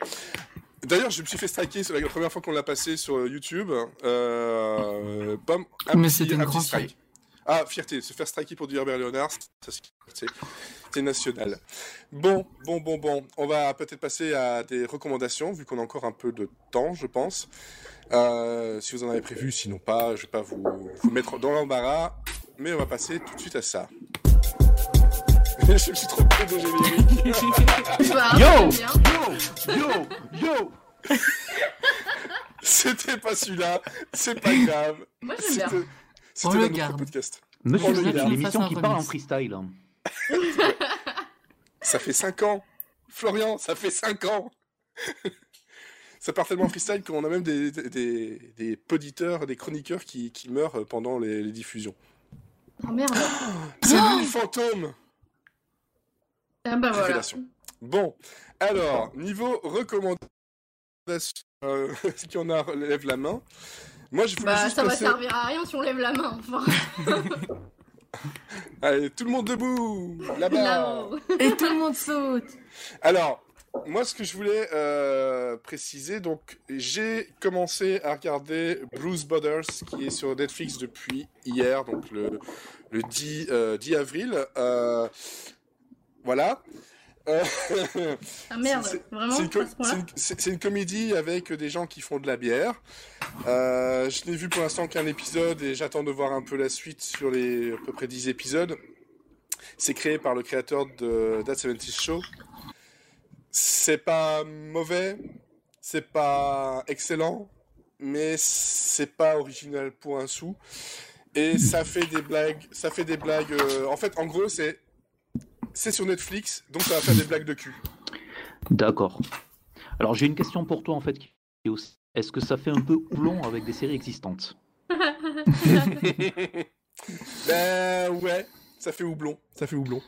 D'ailleurs, je me suis fait striker sur la première fois qu'on l'a passé sur YouTube. Euh, bam, un Mais c'était une grande strike. Ah, fierté, se faire striker pour du Herbert Léonard, c'est national. Bon, bon, bon, bon. On va peut-être passer à des recommandations, vu qu'on a encore un peu de temps, je pense. Euh, si vous en avez prévu, sinon pas, je vais pas vous, vous mettre dans l'embarras. Mais on va passer tout de suite à ça. [laughs] je me suis trompé de générique. Bah, Yo. Yo Yo Yo [laughs] C'était pas celui-là, c'est pas grave. Moi, j'aime bien. C'était notre garde. podcast. Monsieur l'émission qui parle en freestyle. hein. Ça fait 5 ans. Florian, ça fait 5 ans. [laughs] ça part tellement en freestyle qu'on a même des, des, des, des poditeurs, des chroniqueurs qui, qui meurent pendant les, les diffusions. Oh merde. [gasps] C'est lui le fantôme Ah bah voilà. Bon, alors, niveau recommandation, euh, [laughs] qui en a lève la main? Moi, je voulais Bah juste ça va passer- servir à rien si on lève la main, enfin. [laughs] Allez, tout le monde debout Là-bas. Et tout le monde saute. Alors, moi, ce que je voulais euh, préciser, donc, j'ai commencé à regarder Bruce Brothers, qui est sur Netflix depuis hier, donc le, le 10, euh, 10 avril. Euh, voilà. Euh, Ah merde, c'est- vraiment c'est une, ce une comédie avec des gens qui font de la bière. Euh, je n'ai vu pour l'instant qu'un épisode et j'attends de voir un peu la suite sur les à peu près 10 épisodes. C'est créé par le créateur de That 70 Show. C'est pas mauvais, c'est pas excellent, mais c'est pas original pour un sou. Et ça fait des blagues, ça fait des blagues. euh, en fait, en gros, c'est c'est sur Netflix, donc ça va faire des blagues de cul. D'accord. Alors j'ai une question pour toi en fait. Est-ce que ça fait un peu houblon avec des séries existantes [laughs] Ben ouais, ça fait houblon, ça fait houblon.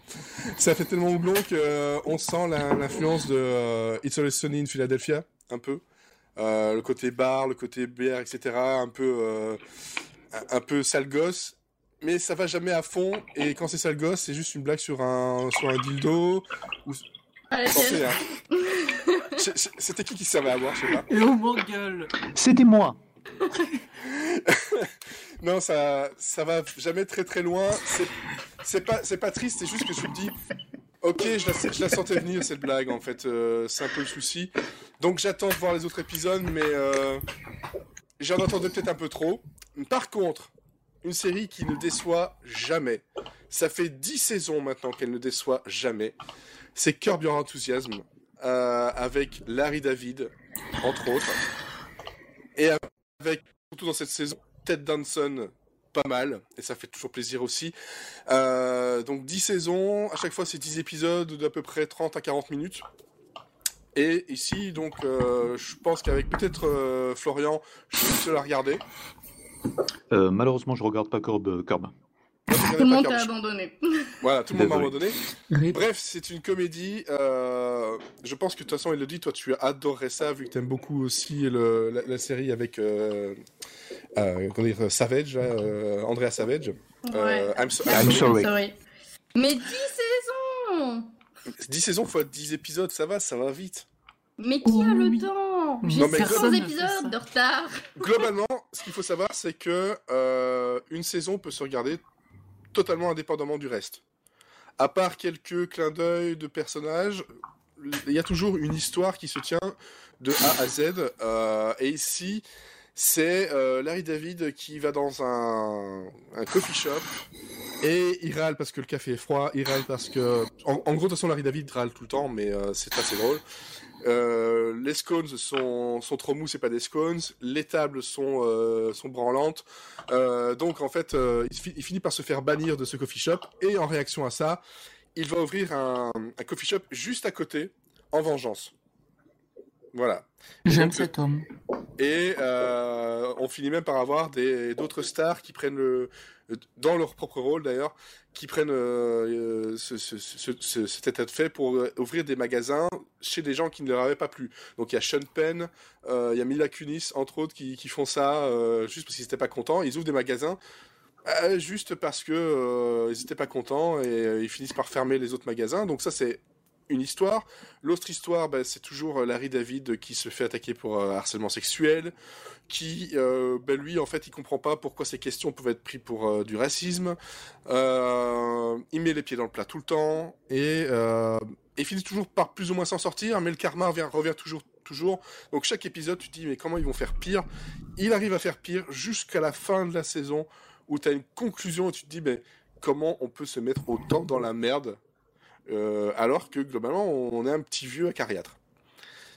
Ça fait tellement houblon que euh, on sent l'influence de euh, It's Always Sunny in Philadelphia, un peu. Euh, le côté bar, le côté bière, etc. Un peu, euh, un, un peu sale gosse. Mais ça va jamais à fond. Et quand c'est sale gosse, c'est juste une blague sur un, sur un dildo. Hein. C'était qui qui savait avoir, je sais pas. Et on m'engueule. C'était moi [laughs] Non, ça, ça va jamais très très loin. C'est- C'est pas, c'est pas triste, c'est juste que je me dis, ok, je la, je la sentais venir cette blague en fait. euh, c'est un peu le souci. Donc j'attends de voir les autres épisodes, mais euh, j'en attendais peut-être un peu trop. Par contre, une série qui ne déçoit jamais. Ça fait 10 saisons maintenant qu'elle ne déçoit jamais. C'est Curb Your Enthusiasm euh, avec Larry David, entre autres. Et avec, surtout dans cette saison, Ted Danson, pas mal, et ça fait toujours plaisir aussi. Euh, donc 10 saisons, à chaque fois c'est 10 épisodes d'à peu près 30 à 40 minutes. Et ici, donc, euh, je pense qu'avec peut-être Florian, je suis seul à regarder. Euh, Malheureusement, je regarde pas Curb. euh, je regardais Tout le monde t'a abandonné. Voilà, tout le monde m'a abandonné. Bref, c'est une comédie. euh, je pense que de toute façon, Elodie, toi, tu adorerais ça, vu que t'aimes beaucoup aussi le, la, la série avec euh, euh, comment dire, Savage, euh, Andrea Savage. Euh, I'm, so- I'm sorry. Sorry. Mais 10 saisons 10 saisons fois 10 épisodes, ça va, ça va vite. Mais qui a Oui. le temps? J'ai Non, mais 100 personne ne fait ça. épisodes de retard. Globalement, ce qu'il faut savoir, c'est que euh, une saison peut se regarder totalement indépendamment du reste. À part quelques clins d'œil de personnages, il y a toujours une histoire qui se tient de A à Z. euh, et ici, c'est euh, Larry David qui va dans un, un coffee shop et il râle parce que le café est froid, il râle parce que... En, en gros, de toute façon, Larry David râle tout le temps, mais euh, c'est assez drôle. Euh, les scones sont, sont trop mous, c'est pas des scones. Les tables sont, euh, sont branlantes. Euh, donc en fait, il, fi- il finit par se faire bannir de ce coffee shop. Et en réaction à ça, il va ouvrir un, un coffee shop juste à côté, en vengeance. Voilà. J'aime cet homme. Et on finit même par avoir d'autres stars qui prennent le dans leur propre rôle d'ailleurs, qui prennent euh, ce, ce- ce- ce- cet état de fait pour euh, ouvrir des magasins chez des gens qui ne leur avaient pas plu. Donc il y a Sean Penn, euh, il y a Mila Kunis entre autres qui, font ça juste parce qu'ils n'étaient pas contents. Ils ouvrent des magasins juste parce que ils n'étaient pas contents et ils finissent par fermer les autres magasins. Donc ça c'est une histoire. L'autre histoire, ben, c'est toujours euh, Larry David qui se fait attaquer pour euh, harcèlement sexuel, qui, euh, ben, lui, en fait, il comprend pas pourquoi ces questions peuvent être prises pour du racisme. Il met les pieds dans le plat tout le temps et il finit toujours par plus ou moins s'en sortir, mais le karma revient, toujours, toujours. Donc chaque épisode, tu dis mais comment ils vont faire pire? Il arrive à faire pire jusqu'à la fin de la saison où tu as une conclusion et tu te dis mais comment on peut se mettre autant dans la merde euh, alors que globalement on est un petit vieux acariâtre.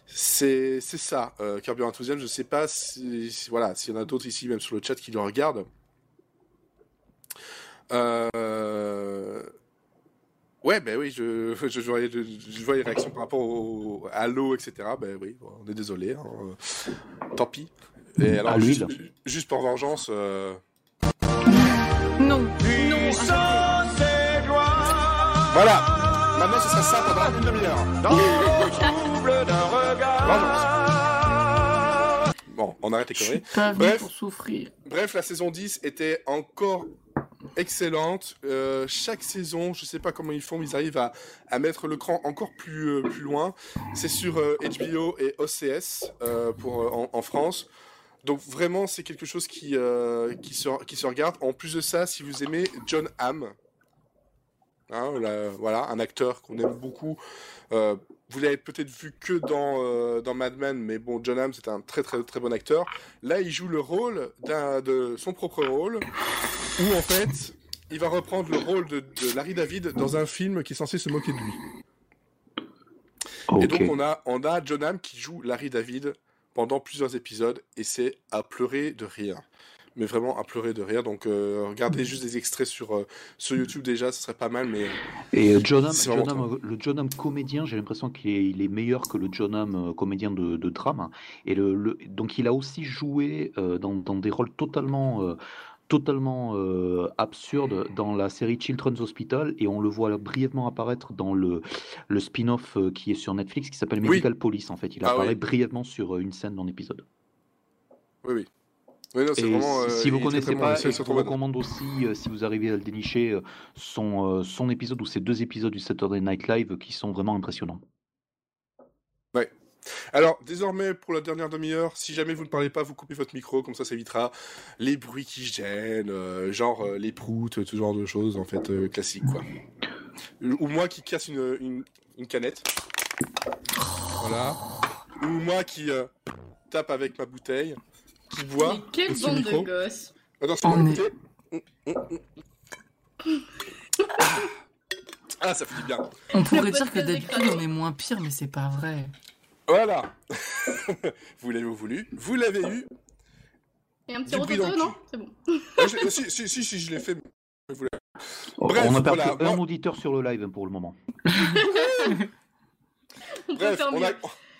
C'est c'est ça, euh, Carburant Enthusiasm. Je sais pas si, si- voilà s'il y en a d'autres ici, même sur le chat, qui le regardent. Euh... Ouais, ben oui, je, je, [laughs] je, voyais, je, je vois les réactions par rapport au, à l'eau, etc. Ben oui, on est désolé. hein, Tant pis. Et alors, juste, juste pour vengeance, euh, Non, voilà. Maintenant, ce sera ça pendant une demi-heure. Dans le trouble d'un regard. Bon, on arrête les conneries. Bref. pour souffrir. Bref, la saison 10 était encore excellente. Euh, chaque saison, je sais pas comment ils font, mais ils arrivent à, à mettre le cran encore plus, euh, plus loin. C'est sur euh, HBO et OCS euh, pour, euh, en, en France. Donc vraiment, c'est quelque chose qui, euh, qui, se, qui se regarde. En plus de ça, si vous aimez John Hamm, hein, la- voilà, un acteur qu'on aime beaucoup. Euh, vous l'avez peut-être vu que dans, euh, dans Mad Men, mais bon, John Hamm, c'est un très très très bon acteur. Là, il joue le rôle d'un de son propre rôle, où en fait, il va reprendre le rôle de, de Larry David dans un film qui est censé se moquer de lui. Et donc on a on a John Hamm qui joue Larry David pendant plusieurs épisodes et c'est à pleurer de rire. Mais vraiment à pleurer de rire. Donc euh, regardez juste des extraits sur euh, sur YouTube déjà, ce serait pas mal. Mais Et euh, John Hamm, le John Hamm comédien, j'ai l'impression qu'il est, il est meilleur que le John Hamm comédien de, de drame. Et le, le- donc il a aussi joué dans, dans des rôles totalement, totalement euh, absurdes dans la série Children's Hospital. Et on le voit brièvement apparaître dans le, le spin-off qui est sur Netflix qui s'appelle Oui. Medical Police. En fait, il Ah apparaît oui. brièvement sur une scène dans l'épisode. oui oui. Oui, non, c'est Et vraiment, euh, si vous connaissez bon, pas, séries je vous recommande aussi, euh, si vous arrivez à le dénicher, euh, son, son épisode ou ses deux épisodes du Saturday Night Live qui sont vraiment impressionnants. Alors, désormais, pour la dernière demi-heure, si jamais vous ne parlez pas, vous coupez votre micro, comme ça, ça évitera les bruits qui gênent, euh, genre euh, les proutes, ce genre de choses, en fait, euh, classiques, quoi. Ou moi qui casse une, une, une canette. Voilà. Ou moi qui tape avec ma bouteille, qui boit. Mais quelle bande de gosses est-. Ah, ça fait du bien. On pourrait dire que d'habitude on est moins pire, mais c'est pas vrai. Voilà. [laughs] vous l'avez voulu, vous l'avez eu. Et un petit rototo, non? C'est bon. [laughs] Ah, je- si, si, si, si, je l'ai fait. mais vous l'avez- Bref, on a perdu voilà, un auditeur sur le live pour le moment. [laughs] Bref, on a,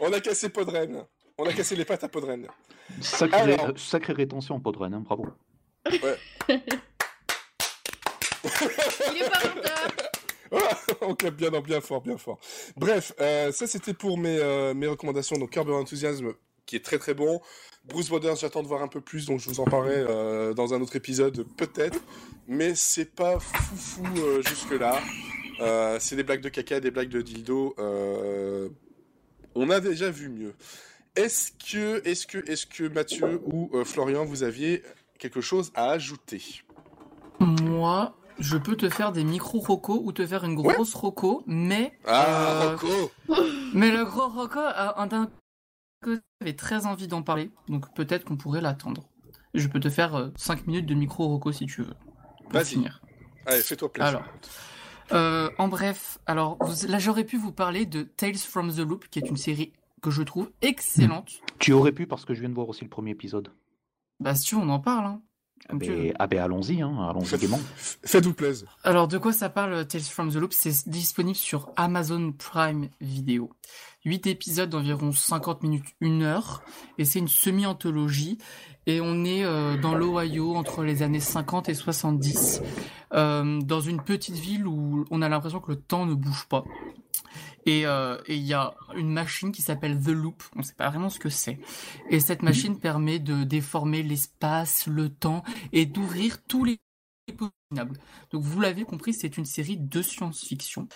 on a cassé Podren. On a cassé les pattes à Podren. Alors. euh, sacrée rétention, Podren, hein, bravo. Il est pas on clappe [laughs] bien, non, bien fort, bien fort. Bref, euh, ça c'était pour mes, euh, mes recommandations. Donc Curb Enthusiasm, qui est très très bon. Bruce Brothers, j'attends de voir un peu plus, donc je vous en parlerai euh, dans un autre épisode peut-être. Mais c'est pas foufou euh, jusque là. Euh, c'est des blagues de caca, des blagues de dildo. Euh, on a déjà vu mieux. Est-ce que, est-ce que, est-ce que Mathieu ou euh, Florian, vous aviez quelque chose à ajouter? Moi, je peux te faire des micro-rocos ou te faire une Ouais. grosse roco, mais... Ah, euh, Rocco [laughs] Mais le gros roco, euh, un d'un côté, j'avais très envie d'en parler, donc peut-être qu'on pourrait l'attendre. Je peux te faire 5 minutes de micro-roco si tu veux. Vas-y. Allez, fais-toi plaisir. Alors. Euh, en bref, alors vous- là j'aurais pu vous parler de Tales from the Loop, qui est une série que je trouve excellente. Tu aurais pu parce que je viens de voir aussi le premier épisode. Bah si tu veux, on en parle. Hein. Ah Comme tu veux. ben, ah ben, allons-y, hein, allons-y gaiement. Faites-vous plaisir. Alors de quoi ça parle Tales from the Loop? C'est disponible sur Amazon Prime Video. 8 épisodes d'environ 50 minutes, 1 heure, et c'est une semi-anthologie. Et on est euh, dans l'Ohio entre les années 50 et 70, euh, dans une petite ville où on a l'impression que le temps ne bouge pas. Et euh, et il y a une machine qui s'appelle The Loop, on ne sait pas vraiment ce que c'est. Et cette machine permet de déformer l'espace, le temps, et d'ouvrir tous les Donc vous l'avez compris, c'est une série de science-fiction.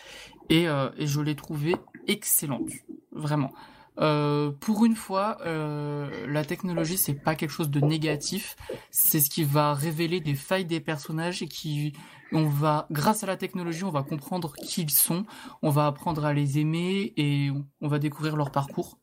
Et, euh, je l'ai trouvée excellente, vraiment. Euh, pour une fois, euh, la technologie c'est pas quelque chose de négatif, c'est ce qui va révéler des failles des personnages et qui, on va, grâce à la technologie, on va comprendre qui ils sont, on va apprendre à les aimer et on va découvrir leur parcours.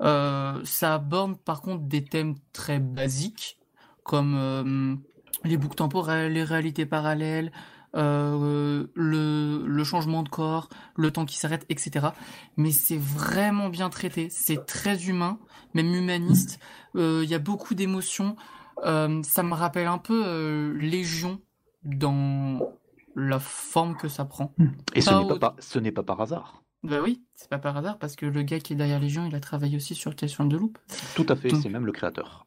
Ça aborde par contre des thèmes très basiques comme les boucles temporelles, les réalités parallèles, euh, le, le changement de corps, le temps qui s'arrête, etc. Mais c'est vraiment bien traité, c'est très humain, même humaniste. Euh, Il y a beaucoup d'émotions. Euh, ça me rappelle un peu Légion dans la forme que ça prend. Et ce n'est pas, par- ce n'est pas par hasard. Bah oui, c'est pas par hasard parce que le gars qui est derrière Légion, il a travaillé aussi sur Question de Loop. Tout à fait, Donc- c'est même le créateur.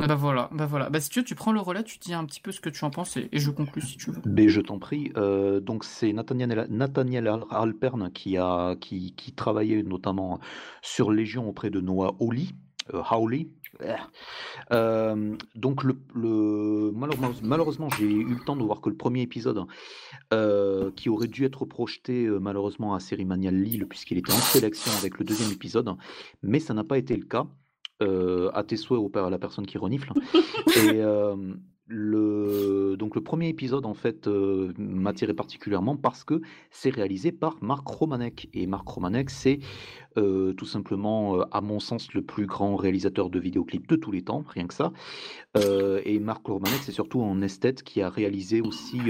Ah Bah voilà, bah voilà. Bah si tu veux, tu prends le relais, tu dis un petit peu ce que tu en penses et, je conclus si tu veux. Ben, je t'en prie. Euh, donc c'est Nathaniel, Nathaniel Al- Alpern qui a qui, qui travaillait notamment sur Légion auprès de Noah Hawley. euh, Hawley. Euh, donc le, le- malheureusement, malheureusement, j'ai eu le temps de voir que le premier épisode euh, qui aurait dû être projeté euh, malheureusement à Cérimanial Lille puisqu'il était en sélection avec le deuxième épisode, mais ça n'a pas été le cas. Euh, à tes souhaits père à la personne qui renifle. [laughs] Et euh, le, donc le premier épisode en fait euh, m'a tiré particulièrement parce que c'est réalisé par Marc Romanek. Et Marc Romanek c'est euh, tout simplement euh, à mon sens le plus grand réalisateur de vidéoclips de tous les temps rien que ça. Et Marc Romanek c'est surtout un esthète qui a réalisé aussi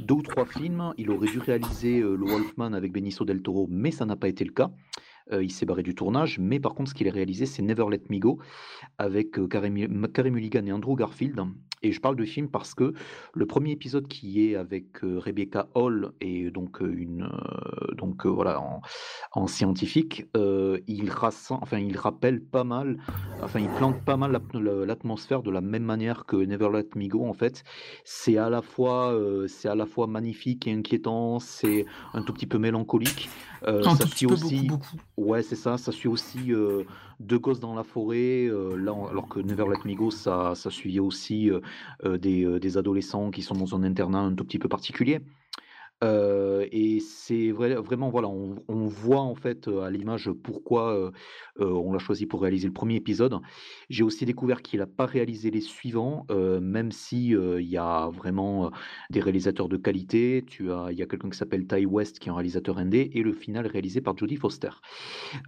deux ou trois films. Il aurait dû réaliser le Wolfman avec Benicio del Toro mais ça n'a pas été le cas il s'est barré du tournage, mais par contre, ce qu'il a réalisé, c'est Never Let Me Go avec euh, Carey Carey Mulligan et Andrew Garfield. Et je parle de film parce que le premier épisode qui est avec euh, Rebecca Hall et donc euh, une euh, donc euh, voilà en, en scientifique, euh, il rassemble, enfin il rappelle pas mal, enfin il plante pas mal la- la- l'atmosphère de la même manière que Never Let Me Go en fait. C'est à la fois euh, c'est à la fois magnifique et inquiétant, c'est un tout petit peu mélancolique. Euh, ça suit aussi beaucoup, beaucoup. Ouais, c'est ça. Ça suit aussi euh, deux gosses dans la forêt. euh, là, alors que Never Let Me Go, ça, ça suivait aussi euh, des, des adolescents qui sont dans un internat un tout petit peu particulier. Et c'est vrai, vraiment, voilà, on, voit en fait à l'image pourquoi on l'a choisi pour réaliser le premier épisode. J'ai aussi découvert qu'il n'a pas réalisé les suivants, même si il y a vraiment des réalisateurs de qualité. Tu as, il y a quelqu'un qui s'appelle Ty West qui est un réalisateur indé, et le final réalisé par Jodie Foster.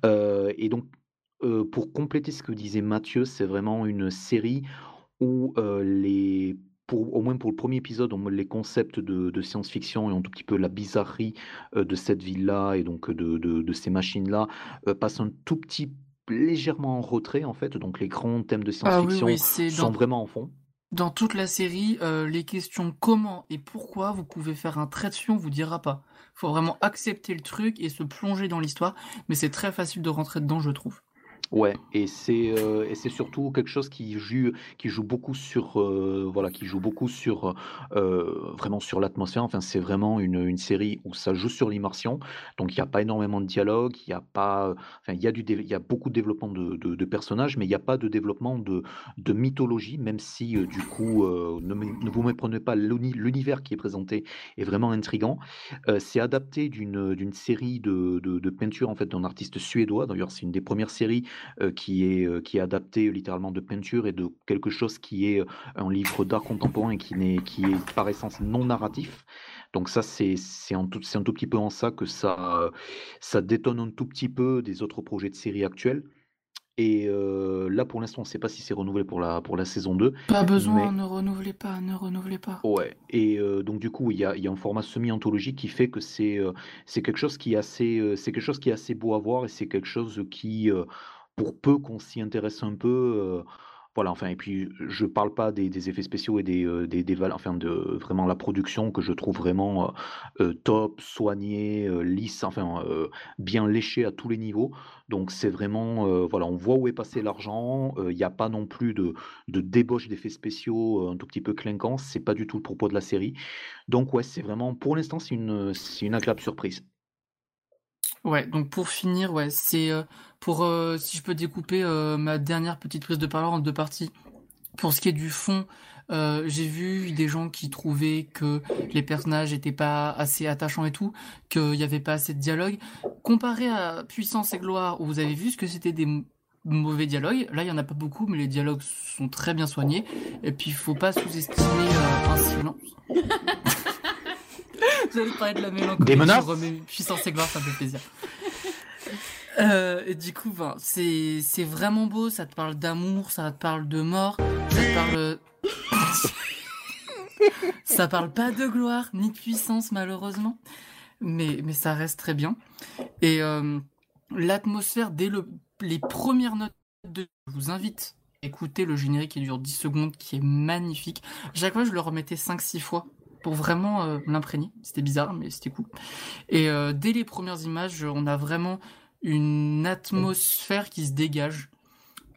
Et donc, pour compléter ce que disait Mathieu, c'est vraiment une série où les pour, au moins pour le premier épisode, les concepts de, de science-fiction et un tout petit peu la bizarrerie euh, de cette ville-là et donc de, de, de ces machines-là euh, passent un tout petit légèrement en retrait en fait. Donc les grands thèmes de Ah oui, science-fiction oui, sont dans, vraiment en fond. dans toute la série, euh, les questions comment et pourquoi, vous pouvez faire un trait dessus, on vous dira pas. Faut vraiment accepter le truc et se plonger dans l'histoire, mais c'est très facile de rentrer dedans, je trouve. Ouais, et c'est et c'est surtout quelque chose qui joue qui joue beaucoup sur voilà qui joue beaucoup sur vraiment sur l'atmosphère. Enfin, c'est vraiment une, une série où ça joue sur l'immersion. Donc il n'y a pas énormément de dialogue, il y a pas enfin il y a du il y a beaucoup de développement de, de, personnages, mais il n'y a pas de développement de, de mythologie, même si du coup ne, ne vous méprenez pas, l'uni- l'univers qui est présenté est vraiment intrigant. C'est adapté d'une d'une série de, de, de peintures en fait d'un artiste suédois. D'ailleurs, c'est une des premières séries euh, qui est euh, qui est adapté littéralement de peinture et de quelque chose qui est euh, un livre d'art contemporain et qui n'est qui est par essence non narratif. Donc ça c'est c'est un tout c'est un tout petit peu en ça que ça ça détonne un tout petit peu des autres projets de séries actuels. Et euh, là pour l'instant on ne sait pas si c'est renouvelé pour la pour la saison 2. Pas besoin, Mais- ne renouvelez pas, ne renouvelez pas. Ouais, et euh, donc du coup, il y a, y a un format semi-anthologique qui fait que c'est euh, c'est quelque chose qui est assez c'est quelque chose qui est assez beau à voir et c'est quelque chose qui pour peu qu'on s'y intéresse un peu euh, voilà enfin et puis je parle pas des, effets spéciaux et des euh, des, des val- enfin de vraiment la production que je trouve vraiment euh, top, soignée, lisse, enfin bien léchée à tous les niveaux. Donc c'est vraiment voilà, on voit où est passé l'argent, il n'y a pas non plus de de débauche d'effets spéciaux un tout petit peu clinquants, c'est pas du tout le propos de la série. Donc ouais, c'est vraiment, pour l'instant, c'est une, c'est une agréable surprise. Ouais, donc pour finir, ouais, c'est euh, pour euh, si je peux découper euh, ma dernière petite prise de parole en deux parties. Pour ce qui est du fond, euh, j'ai vu des gens qui trouvaient que les personnages étaient pas assez attachants et tout, qu'il y avait pas assez de dialogue. Comparé à Puissance et Gloire, où vous avez vu ce que c'était des mauvais dialogues, là il y en a pas beaucoup, mais les dialogues sont très bien soignés. Et puis il faut pas sous-estimer euh, un silence. [laughs] J'allais parler de la mélancolie. Des menaces je Puissance et Gloire, ça me fait plaisir. [laughs] Euh, et du coup, ben, c'est c'est vraiment beau. Ça te parle d'amour, ça te parle de mort, ça te parle. [laughs] ça parle pas de gloire ni de puissance malheureusement, mais mais ça reste très bien. Et euh, l'atmosphère dès le, les premières notes de, je vous invite à écouter le générique qui dure 10 secondes, qui est magnifique. Chaque fois, je le remettais 5-6 fois pour vraiment euh, l'imprégner. C'était bizarre, mais c'était cool. Et euh, dès les premières images, on a vraiment une atmosphère qui se dégage,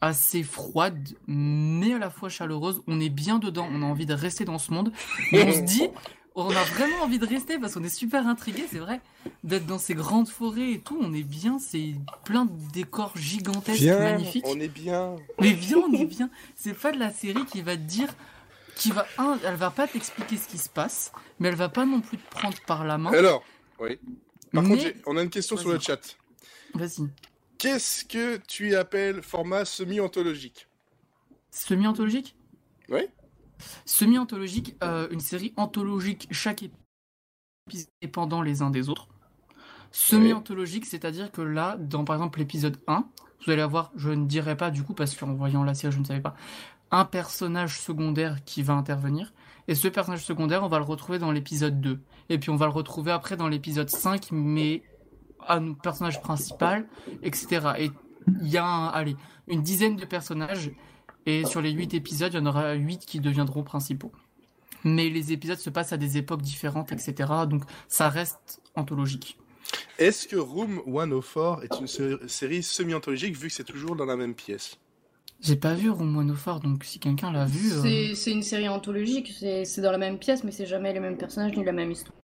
assez froide, mais à la fois chaleureuse. On est bien dedans, on a envie de rester dans ce monde. Mais on se dit, on a vraiment envie de rester parce qu'on est super intrigué, c'est vrai, d'être dans ces grandes forêts et tout. On est bien, c'est plein de décors gigantesques, Viens, magnifiques. on est bien. Mais viens, on est bien. C'est pas de la série qui va te dire, qui va, un, elle va pas t'expliquer ce qui se passe, mais elle va pas non plus te prendre par la main. Alors, oui. Par Mais- contre, on a une question sur le chat. Vas-y. Qu'est-ce que tu appelles format semi-anthologique? Semi-anthologique? Oui. Semi-anthologique, euh, une série anthologique, chaque épisode dépendant les uns des autres. Semi-anthologique, c'est-à-dire que là, dans par exemple l'épisode 1, vous allez avoir, je ne dirai pas du coup, parce qu'en voyant la série, je ne savais pas, un personnage secondaire qui va intervenir. Et ce personnage secondaire, on va le retrouver dans l'épisode 2. Et puis on va le retrouver après dans l'épisode 5, mais un personnage principal, etc. Et il y a, un- allez, une dizaine de personnages et sur les 8 épisodes, il y en aura 8 qui deviendront principaux. Mais les épisodes se passent à des époques différentes, etc. Donc ça reste anthologique. Est-ce que Room 104 est une sé- série semi-anthologique vu que c'est toujours dans la même pièce? J'ai pas vu Room 104, donc si quelqu'un l'a vu... euh, C'est c'est une série anthologique, c'est c'est dans la même pièce, mais c'est jamais les mêmes personnages ni la même histoire.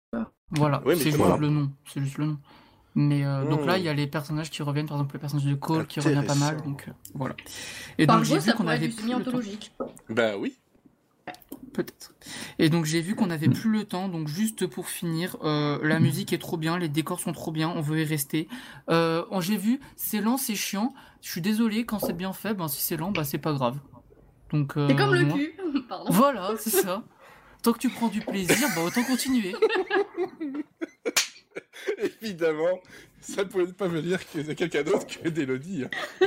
Voilà, Oui, c'est juste voilà. le nom. C'est juste le nom. Mais euh, donc Hmm. là, il y a les personnages qui reviennent, par exemple le personnage de Cole qui revient pas mal, donc euh, voilà. Et Par donc j'ai vu qu'on avait plus semi-anthologique. Bah oui. Peut-être. Et donc j'ai vu qu'on n'avait plus le temps, donc juste pour finir, euh, la musique est trop bien, les décors sont trop bien, on veut y rester. Euh, j'ai vu, c'est lent, c'est chiant. Je suis désolé, quand c'est bien fait, ben si c'est lent, bah c'est pas grave. Donc euh, C'est comme le moi- cul, [laughs] pardon. Voilà, c'est ça. Tant que tu prends du plaisir, bah autant continuer. [laughs] Évidemment, ça ne pouvait pas venir que de quelqu'un d'autre que d'Elodie. hein.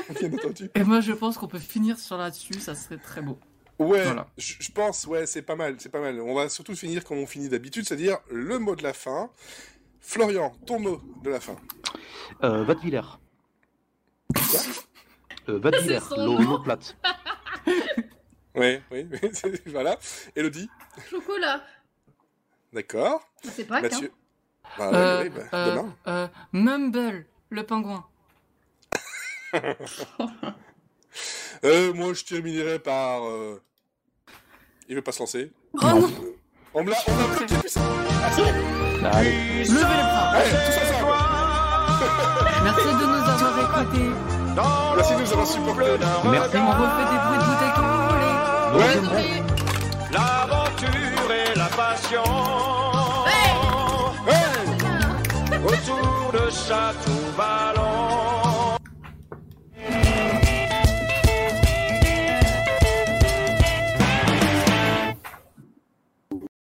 Et moi je pense qu'on peut finir sur là-dessus, ça serait très beau. Ouais, Voilà. je pense, ouais, c'est pas mal, c'est pas mal. On va surtout finir comme on finit d'habitude, c'est-à-dire le mot de la fin. Florian, ton mot de la fin. Euh, Vatviller. [laughs] Euh, Vatviller, C'est son l'eau plate. [laughs] Ouais, oui, [laughs] voilà. Elodie, Chocolat. d'accord. C'est pas. Mathieu. Bah, Euh, oui, oui, bah, euh, demain. euh, Mumble, le pingouin. Euh, moi, je terminerai par. euh, Il veut pas se lancer. Oh non On me l'a, on l'a bloqué, putain. Allez. Levez les bras Allez, tous ensemble. Merci de nous avoir écoutés. Merci de nous avoir supportés. Merci. On refait des bruits de bouteilles qui aimerons. L'aventure et la passion Ouais. autour de château